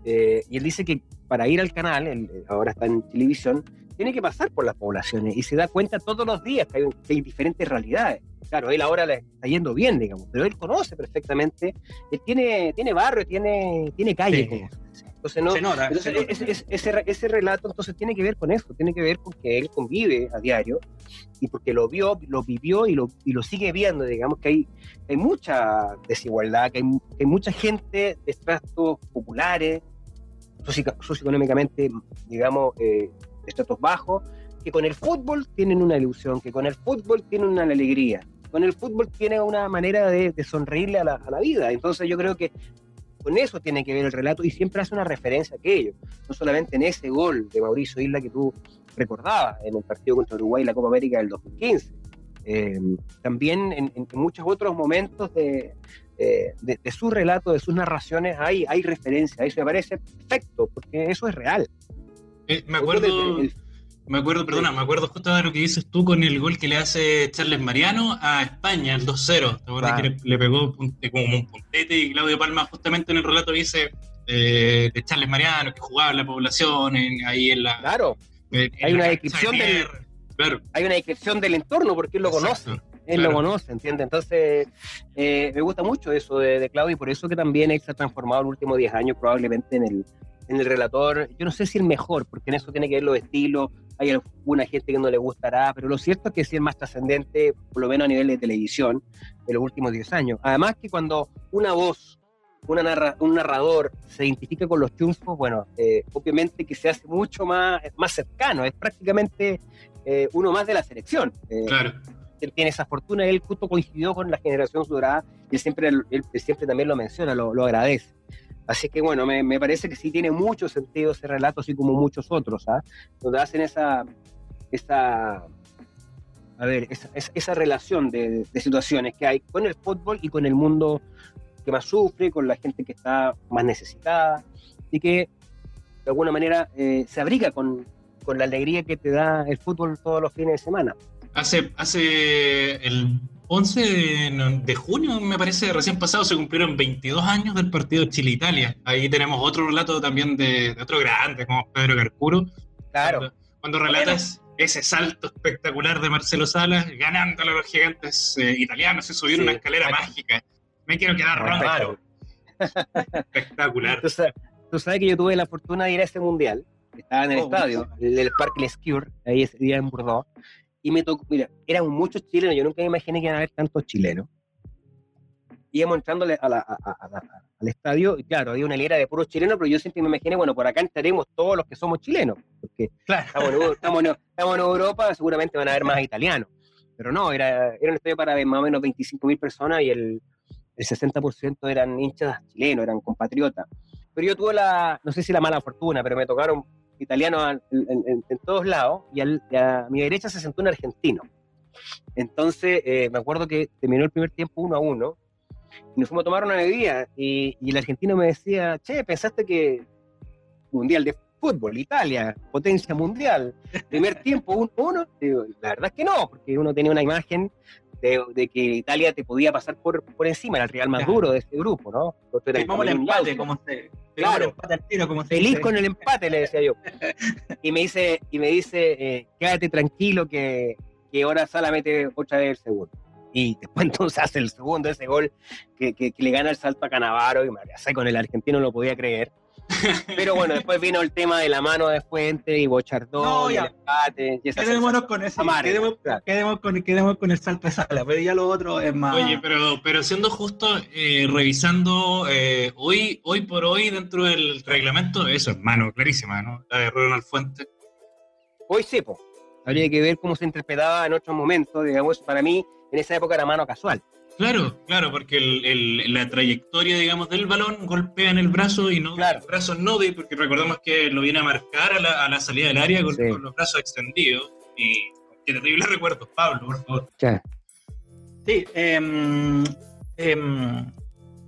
eh, y él dice que para ir al canal, ahora está en televisión, tiene que pasar por las poblaciones y se da cuenta todos los días que hay, diferentes realidades. Claro, él ahora le está yendo bien, digamos, pero él conoce perfectamente, él tiene, tiene barrio, tiene, tiene calle. Entonces, no, ese, ese, relato entonces tiene que ver con eso, tiene que ver con que él convive a diario y porque lo vio, lo vivió y lo, y lo sigue viendo, digamos que hay, hay mucha desigualdad, que hay, hay mucha gente de estratos populares, socioeconómicamente, digamos, eh, estratos bajos, que con el fútbol tienen una ilusión, que con el fútbol tienen una alegría, con el fútbol tiene una manera de, sonreírle a la, vida. Entonces yo creo que con eso tiene que ver el relato y siempre hace una referencia a aquello, no solamente en ese gol de Mauricio Isla que tú recordabas en el partido contra Uruguay en la Copa América del 2015. Eh, también en, muchos otros momentos eh, de, de, su relato, de sus narraciones, hay, hay referencia. Eso me parece perfecto, porque eso es real. Eh, me acuerdo, me acuerdo, perdona, me acuerdo justo de lo que dices tú con el gol que le hace Charles Mariano a España, el 2-0. ¿Te acuerdas que le, pegó como un puntete y Claudio Palma justamente en el relato dice eh, de Charles Mariano que jugaba en la población, ahí en la... Claro, hay una descripción del... Hay una descripción del entorno porque él lo conoce él lo conoce, ¿entiendes? Entonces, eh, me gusta mucho eso de, de, Claudio y por eso que también él se ha transformado en los últimos 10 años probablemente en el, en el relator, yo no sé si el mejor, porque en eso tiene que ver los estilos, hay alguna gente que no le gustará, pero lo cierto es que sí es más trascendente, por lo menos a nivel de televisión, en los últimos 10 años. Además que cuando una voz, una narra, un narrador se identifica con los triunfos, bueno, eh, obviamente que se hace mucho más, más cercano, es prácticamente eh, uno más de la selección. Eh, claro. Él tiene esa fortuna, él justo coincidió con la generación dorada, y él siempre, él, siempre también lo menciona, lo, lo agradece. Así que bueno, me, me, parece que sí tiene mucho sentido ese relato, así como muchos otros, ¿ah? donde hacen esa, esa, a ver, esa, esa relación de, de, situaciones que hay con el fútbol y con el mundo que más sufre, con la gente que está más necesitada y que de alguna manera eh, se abriga con, con la alegría que te da el fútbol todos los fines de semana. Hace, hace el 11 de, junio, me parece, recién pasado, se cumplieron 22 años del partido Chile-Italia. Ahí tenemos otro relato también de, otro grande, como Pedro Carcuro. Claro. Cuando, relatas ese salto espectacular de Marcelo Salas, ganando a los gigantes eh, italianos, se subieron una escalera mágica. Me quiero quedar raro. Espectacular. Tú sabes, que yo tuve la fortuna de ir a ese mundial. Estaba en el oh, estadio, el, el Parque Lescure, ahí ese día en Bordeaux y me tocó, mira, eran muchos chilenos, yo nunca me imaginé que iban a haber tantos chilenos. Íbamos entrando al estadio, y claro, había una hilera de puros chilenos, pero yo siempre me imaginé, bueno, por acá entraremos todos los que somos chilenos, porque claro. estamos, en, Europa, seguramente van a haber más italianos. Pero no, era, era un estadio para más o menos 25.000 personas y el, el 60% eran hinchas chilenos, eran compatriotas. Pero yo tuve la, no sé si la mala fortuna, pero me tocaron italianos en, todos lados y, a mi derecha se sentó un argentino. Entonces, eh, me acuerdo que terminó el primer tiempo uno a uno y nos fuimos a tomar una bebida y, el argentino me decía, che, ¿pensaste que Mundial de Fútbol, Italia, potencia mundial, primer tiempo uno a uno? la verdad es que no, porque uno tenía una imagen de, que Italia te podía pasar por, por encima, era el rival más duro de ese grupo, ¿no? el empate, como se, claro, como feliz con el empate, le decía yo. Y me dice, y me dice eh, quédate tranquilo que, que ahora solamente otra vez el segundo. Y después entonces hace el segundo, ese gol que, que, le gana el salto a Canavaro, y me con el argentino, no lo podía creer. Pero bueno, después vino el tema de la mano de Fuente y Bochardón y el empate. quedémonos con ese. quedemos, con, quedemos, con, el salto de sala, pero ya lo otro es más. Oye, pero, pero siendo justo, eh, revisando eh, hoy, hoy por hoy dentro del reglamento, eso es mano clarísima, ¿no? La de Ronald Fuente. Hoy sí, pues. Habría que ver cómo se interpretaba en otros momentos, digamos, para mí en esa época era mano casual. Claro, claro, porque la trayectoria, digamos, del balón golpea en el brazo y no claro. el brazo no de, porque recordemos que lo viene a marcar a la, salida del área con, los brazos extendidos. Y qué terrible recuerdo, Pablo, por favor. Sí, em, em,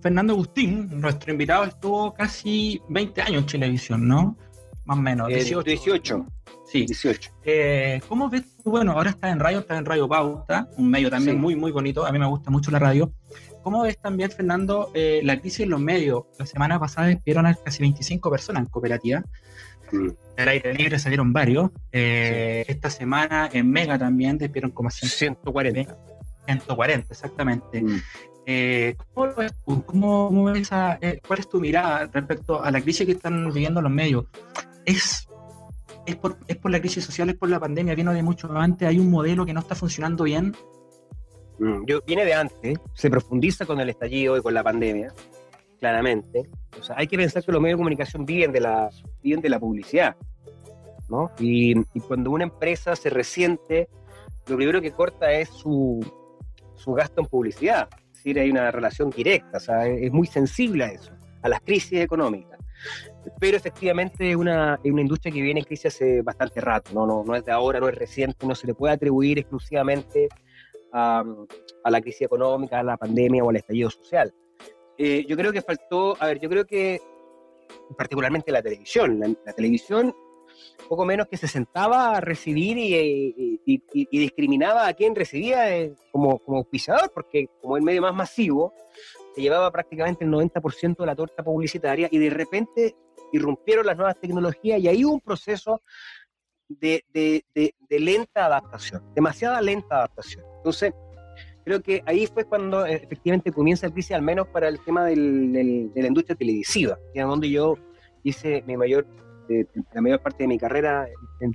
Fernando Agustín, nuestro invitado, estuvo casi 20 años en televisión, ¿no? Más o menos. 18. 18. Sí. 18. Eh, ¿Cómo ves tú? Bueno, ahora está en radio, está en Radio Pauta, un medio también muy, muy bonito. A mí me gusta mucho la radio. ¿Cómo ves también, Fernando, eh, la crisis en los medios? La semana pasada despidieron a casi 25 personas en cooperativa. Mm. El aire libre salieron varios. Eh, esta semana en Mega también despidieron como 140. 140, exactamente. Mm. ¿cómo ves ¿Cómo, ves ¿Cuál es tu mirada respecto a la crisis que están viviendo los medios? ¿Es es por, es por la crisis social, es por la pandemia, viene de mucho antes, hay un modelo que no está funcionando bien. Mm, yo, viene de antes, se profundiza con el estallido y con la pandemia, claramente. O sea, hay que pensar que los medios de comunicación viven de la, viven de la publicidad, ¿no? Y, y cuando una empresa se resiente, lo primero que corta es su, su gasto en publicidad. Es decir, hay una relación directa, o sea, es muy sensible a eso, a las crisis económicas pero efectivamente es una, una industria que viene en crisis hace bastante rato, ¿no? No, no es de ahora, no es reciente, no se le puede atribuir exclusivamente a, la crisis económica, a la pandemia o al estallido social. Eh, yo creo que faltó, a ver, yo creo que particularmente la televisión, la, televisión poco menos que se sentaba a recibir y, y, discriminaba a quien recibía eh, como, como auspiciador, porque como el medio más masivo, se llevaba prácticamente el 90% de la torta publicitaria y de repente irrumpieron las nuevas tecnologías y ahí hubo un proceso de, lenta adaptación, demasiada lenta adaptación. Entonces, creo que ahí fue cuando eh, efectivamente comienza el crisis, al menos para el tema de la industria televisiva, que es donde yo hice mi mayor, eh, la mayor parte de mi carrera en,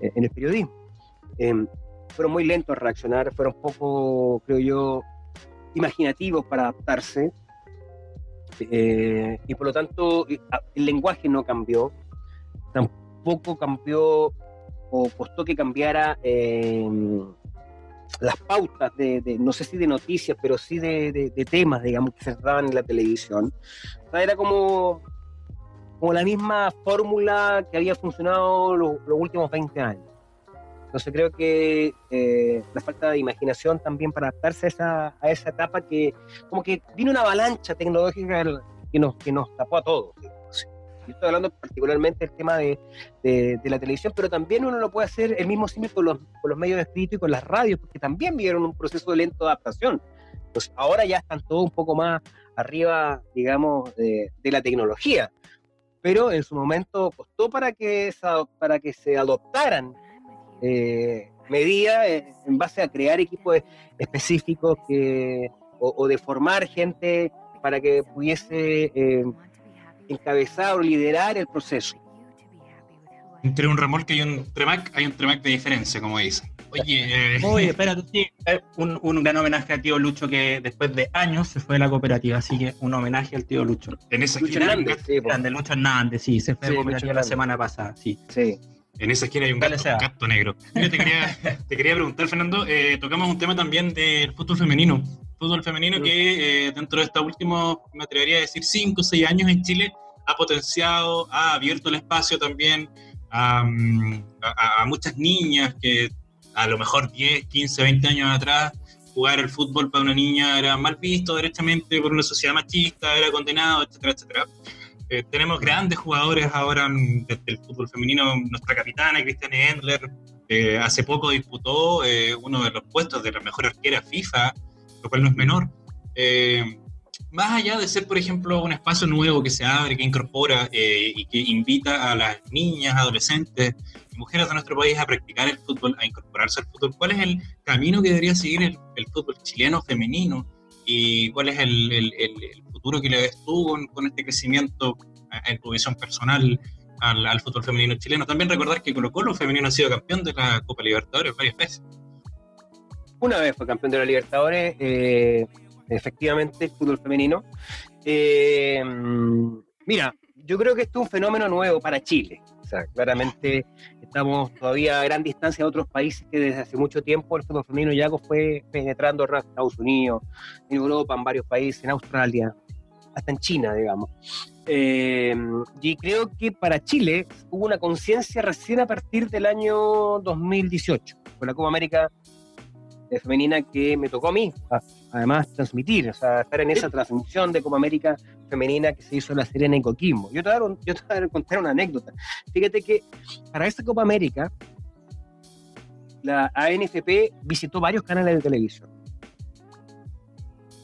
el periodismo. Em, fueron muy lentos a reaccionar, fueron poco, creo yo, imaginativos para adaptarse. Eh, y por lo tanto ah, el lenguaje no cambió, tampoco cambió o costó que cambiara em, las pautas de, no sé si de noticias, pero sí de, temas, digamos, que se daban en la televisión. era como, como la misma fórmula que había funcionado los últimos 20 años. Entonces creo que eh, la falta de imaginación también para adaptarse a esa, etapa que como que vino una avalancha tecnológica que nos, que nos tapó a todos. Yo estoy hablando particularmente del tema de, de, la televisión, pero también uno lo puede hacer el mismo símil con los, con los medios de escrito y con las radios, porque también vivieron un proceso de lento adaptación. Entonces ahora ya están todos un poco más arriba, digamos, de, de la tecnología. Pero en su momento costó para que, para que se adoptaran eh, medidas eh, en base a crear equipos específicos que, o, de formar gente para que pudiese eh, encabezar o liderar el proceso. Entre un remolque y un tremac hay un tremac de diferencia, como dicen. Oye, eh... Oye espérate, sí, un, un, gran homenaje al tío Lucho que después de años se fue de la cooperativa, así que un homenaje al tío Lucho. En esa Lucho Hernández, sí, grande, Lucho Hernández, sí, se fue de la cooperativa la semana pasada, sí. Sí. En esa esquina hay un gato, negro. te, quería, preguntar, Fernando, eh, tocamos un tema también del fútbol femenino. fútbol femenino que eh, dentro de estos últimos, me atrevería a decir, 5 o 6 años en Chile ha potenciado, ha abierto el espacio también mm, a, a, muchas niñas que a lo mejor 10, 15, 20 años atrás jugar el fútbol para una niña era mal visto derechamente por una sociedad machista, era condenado, etcétera, etcétera. Eh, tenemos grandes jugadores ahora desde el fútbol femenino, nuestra capitana Cristiane Endler, hace poco disputó eh, uno de los puestos de la mejor arquera FIFA, lo cual no es menor. Eh, más allá de ser, por ejemplo, un espacio nuevo que se abre, que incorpora eh, y que invita a las niñas, adolescentes y mujeres de nuestro país a practicar el fútbol, a incorporarse al fútbol, ¿cuál es el camino que debería seguir el, fútbol chileno femenino? ¿Y cuál es el, futuro que le ves tú con, este crecimiento en tu visión personal al, fútbol femenino chileno? También recordar que Colo Colo femenino ha sido campeón de la Copa Libertadores varias veces. Una vez fue campeón de la Libertadores. Eh efectivamente, el fútbol femenino. Eh, mira, yo creo que esto es un fenómeno nuevo para Chile. O sea, claramente estamos todavía a gran distancia de otros países que desde hace mucho tiempo el fútbol femenino ya fue penetrando en Estados Unidos, en Europa, en varios países, en Australia, hasta en China, digamos. Eh, y creo que para Chile hubo una conciencia recién a partir del año 2018, con la Copa América femenina que me tocó a mí, además transmitir, o sea, estar en esa transmisión de Copa América femenina que se hizo en la Serena en Coquimbo. Yo te, voy a, yo te voy a contar una anécdota. Fíjate que para esta Copa América, la ANFP visitó varios canales de televisión.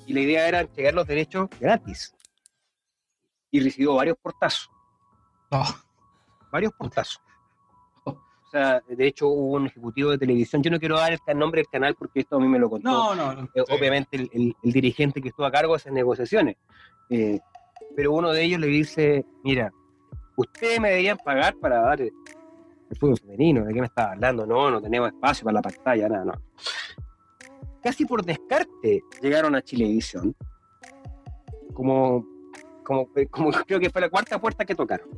Y la idea era llegar los derechos gratis. Y recibió varios portazos. Varios portazos de hecho hubo un ejecutivo de televisión, yo no quiero dar el nombre del canal porque esto a mí me lo contó. No, no, eh, obviamente el, dirigente que estuvo a cargo de esas negociaciones. Eh, pero uno de ellos le dice, mira, ustedes me deberían pagar para dar el, fútbol femenino, ¿de qué me estaba hablando? No, no tenemos espacio para la pantalla, nada, no. Casi por descarte llegaron a Chilevisión, como, como, como creo que fue la cuarta puerta que tocaron.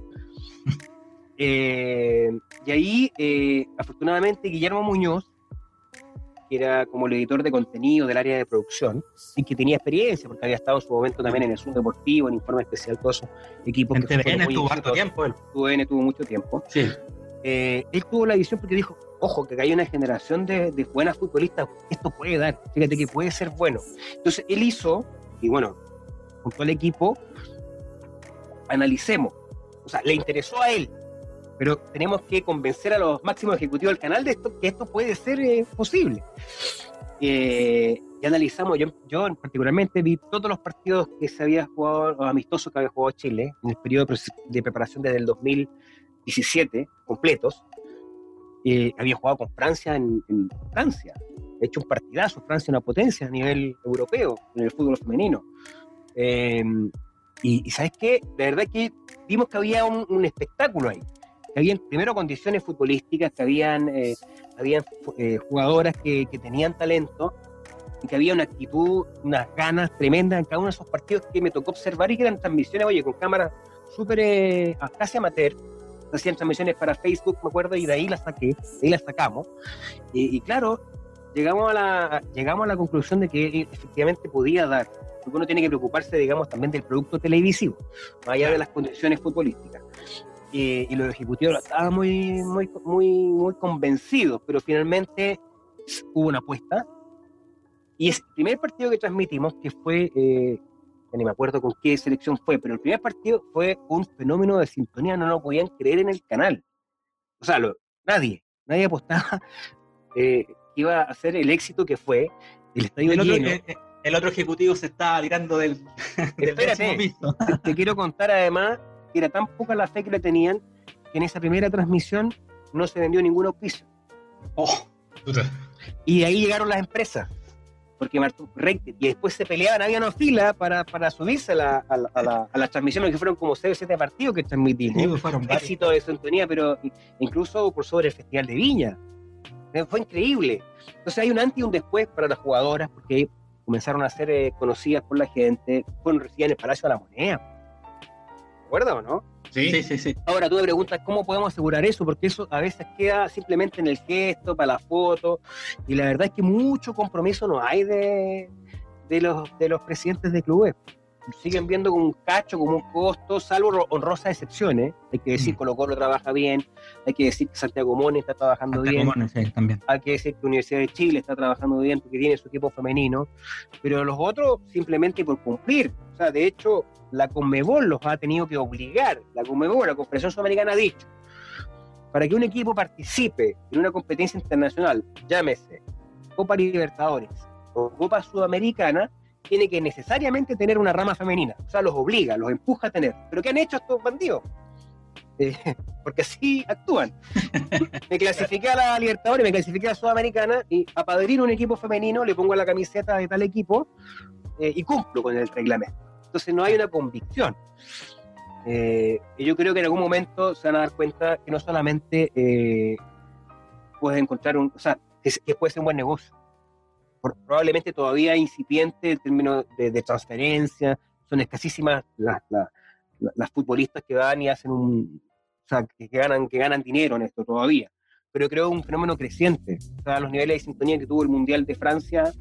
Eh, y ahí, eh, afortunadamente, Guillermo Muñoz, que era como el editor de contenido del área de producción, y que tenía experiencia, porque había estado en su momento también en el Zoom Deportivo, en Informe Especial, todos esos equipos. En TVN tuvo harto tiempo él. TVN tuvo mucho tiempo. Sí. Eh, él tuvo la visión porque dijo, ojo, que hay una generación de, buenas futbolistas, esto puede dar, fíjate que puede ser bueno. Entonces él hizo, y bueno, junto al equipo, analicemos. O sea, le interesó a él pero tenemos que convencer a los máximos ejecutivos del canal de esto, que esto puede ser eh, posible. Eh, y analizamos, yo, yo particularmente vi todos los partidos que se había jugado, los amistosos que había jugado Chile en el periodo de preparación desde el 2017, completos. Eh, había jugado con Francia en, Francia. De hecho, un partidazo. Francia una potencia a nivel europeo en el fútbol femenino. y, ¿sabes qué? De verdad que vimos que había un espectáculo ahí que habían primero condiciones futbolísticas, que habían, eh, habían eh, jugadoras que, tenían talento y que había una actitud, unas ganas tremendas en cada uno de esos partidos que me tocó observar y que eran transmisiones, oye, con cámaras súper, casi amateur, hacían transmisiones para Facebook, me acuerdo, y de ahí las saqué, de ahí las sacamos. Y, claro, llegamos a, la, llegamos a la conclusión de que efectivamente podía dar, porque uno tiene que preocuparse, digamos, también del producto televisivo, más allá de las condiciones futbolísticas y, los ejecutivos estaban muy, muy, muy, muy convencidos, pero finalmente hubo una apuesta. Y el primer partido que transmitimos, que fue, eh, ni me acuerdo con qué selección fue, pero el primer partido fue un fenómeno de sintonía, no lo podían creer en el canal. O sea, nadie, nadie apostaba eh, que iba a ser el éxito que fue el estadio el lleno. Otro, el otro ejecutivo se estaba tirando del, del Espérate, te quiero contar además era tan poca la fe que le tenían que en esa primera transmisión no se vendió ningún auspicio. Oh, Y ahí llegaron las empresas. Porque y después se peleaban, había una fila para, para subirse a, la, a, la, a, las transmisiones, que fueron como 6 o 7 partidos que transmitimos. Sí, fueron Éxito de sintonía, pero incluso por sobre el Festival de Viña. Eh, fue increíble. Entonces hay un antes y un después para las jugadoras, porque comenzaron a ser eh, conocidas por la gente, fueron recibidas en el Palacio de la Moneda acuerdas o no? Sí. sí, sí, Ahora tú me preguntas cómo podemos asegurar eso, porque eso a veces queda simplemente en el gesto, para la foto, y la verdad es que mucho compromiso no hay de, de los, de los presidentes de clubes. Siguen viendo como un cacho, como un costo, salvo honrosas excepciones. Hay que decir que mm. Colo Colo trabaja bien, hay que decir que Santiago Mone está trabajando bien, también. hay que decir que la Universidad de Chile está trabajando bien porque tiene su equipo femenino, pero los otros simplemente por cumplir. O sea, de hecho, la Conmebol los ha tenido que obligar. La Conmebol, la Confederación Sudamericana ha dicho, para que un equipo participe en una competencia internacional, llámese Copa Libertadores o Copa Sudamericana, tiene que necesariamente tener una rama femenina. O sea, los obliga, los empuja a tener. ¿Pero qué han hecho estos bandidos? Eh, porque así actúan. me clasifiqué a la Libertadores, me clasifiqué a la Sudamericana y a padrir un equipo femenino le pongo la camiseta de tal equipo eh, y cumplo con el reglamento. Entonces no hay una convicción. Eh, y yo creo que en algún momento se van a dar cuenta que no solamente puedes encontrar un, o sea, que, puede ser un buen negocio. Probablemente todavía incipiente en términos de, transferencia, son escasísimas las, las, futbolistas que van y hacen un, o sea, que, ganan, que ganan dinero en esto todavía. Pero creo un fenómeno creciente. O sea, los niveles de sintonía que tuvo el Mundial de Francia,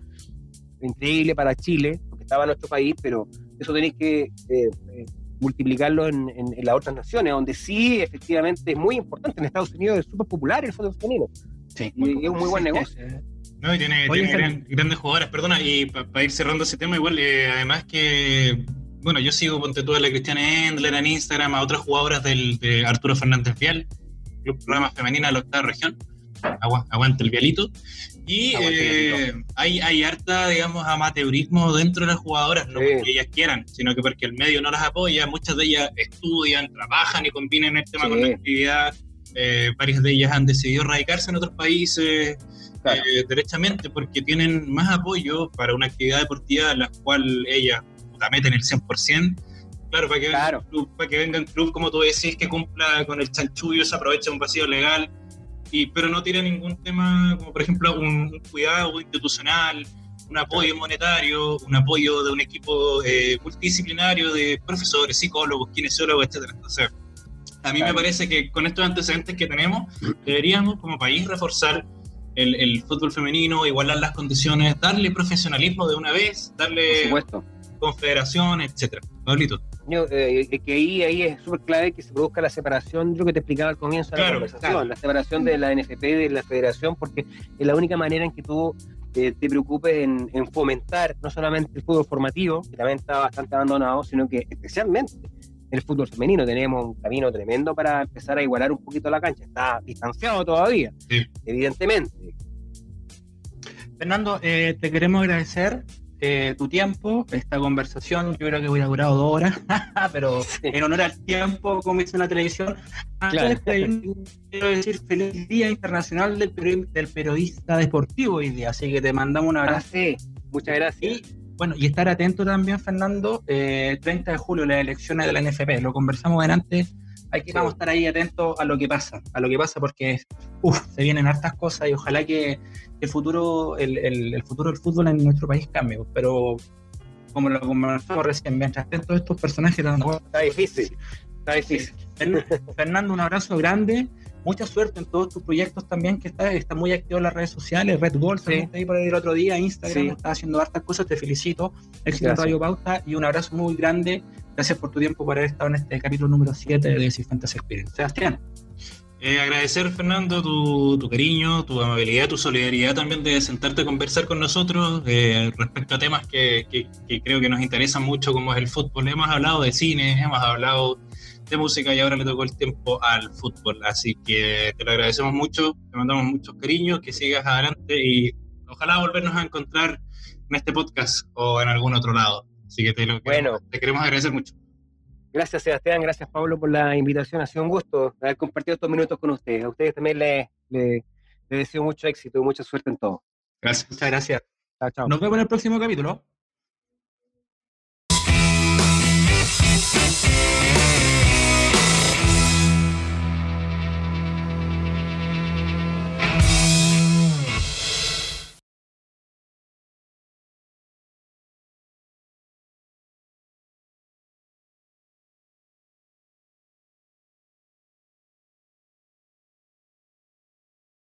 increíble para Chile, porque estaba en nuestro país, pero eso tenéis que eh, eh, multiplicarlo en, las otras naciones, donde sí, efectivamente, es muy importante. En Estados Unidos es súper popular el fútbol femenino. Sí, y es un muy buen negocio. No, y tiene, grandes jugadoras, perdona, y para ir cerrando ese tema, igual, eh, además que, bueno, yo sigo, ponte tú a la Cristiana Endler en Instagram, a otras jugadoras del, de Arturo Fernández Vial, Club Programa Femenina de la Octava Región, aguanta el vialito, y eh, hay, hay harta, digamos, amateurismo dentro de las jugadoras, no porque ellas quieran, sino que porque el medio no las apoya. Muchas de ellas estudian, trabajan y combinan el tema con la actividad. Eh, varias de ellas han decidido radicarse en otros países eh, derechamente porque tienen más apoyo para una actividad deportiva en la cual ellas la meten el 100%. Claro, para que, Venga club, para que venga un club, como tú decís, que cumpla con el chanchullo, se aprovecha un vacío legal pero no tiene ningún tema, como por ejemplo un, cuidado institucional, un apoyo monetario, un apoyo de un equipo eh, multidisciplinario de profesores, psicólogos, kinesiólogos, etcétera. Entonces, a mí me parece que con estos antecedentes que tenemos, deberíamos como país reforzar el, el, fútbol femenino, igualar las condiciones, darle profesionalismo de una vez, darle confederación, etcétera. Pablito. Eh, que ahí, ahí es súper clave que se produzca la separación, yo que te explicaba al comienzo de la conversación, la separación de la NFP de la federación, porque es la única manera en que tú eh, te preocupes en, fomentar no solamente el fútbol formativo, que también está bastante abandonado, sino que especialmente el fútbol femenino tenemos un camino tremendo para empezar a igualar un poquito la cancha. Está distanciado todavía, evidentemente. Fernando, eh, te queremos agradecer eh, tu tiempo. Esta conversación yo creo que hubiera durado dos horas, pero en honor al tiempo, como hice en la televisión, quiero decir feliz Día Internacional del, Periodista Deportivo hoy día, así que te mandamos un abrazo. Ah, Muchas gracias. Y, bueno, y estar atento también, Fernando, 30 eh, de julio, las elecciones de la NFP, lo conversamos antes hay que vamos a estar ahí atentos a lo que pasa, a lo que pasa porque se vienen hartas cosas y ojalá que el futuro, el, futuro del fútbol en nuestro país cambie, pero como lo conversamos recién, mientras todos estos personajes está difícil, está difícil. Fernando, un abrazo grande, mucha suerte en todos tus proyectos también, que está, está muy activo en las redes sociales, Red Bull, sí. ahí por ahí el otro día, Instagram, está haciendo hartas cosas, te felicito, éxito en Radio Pauta y un abrazo muy grande Gracias por tu tiempo por haber estado en este capítulo número 7 de Fantasy Experience. Sebastián. Eh, agradecer, Fernando, tu, cariño, tu amabilidad, tu solidaridad también de sentarte a conversar con nosotros eh, respecto a temas que, creo que nos interesan mucho, como es el fútbol. Hemos hablado de cine, hemos hablado de música y ahora le tocó el tiempo al fútbol. Así que te lo agradecemos mucho, te mandamos muchos cariños, que sigas adelante y ojalá volvernos a encontrar en este podcast o en algún otro lado. Así que te, lo bueno, te queremos agradecer mucho. Gracias, Sebastián. Gracias, Pablo, por la invitación. Ha sido un gusto haber compartido estos minutos con ustedes. A ustedes también les, deseo mucho éxito y mucha suerte en todo. Gracias. Muchas gracias. Chao, chao. Nos vemos en el próximo capítulo.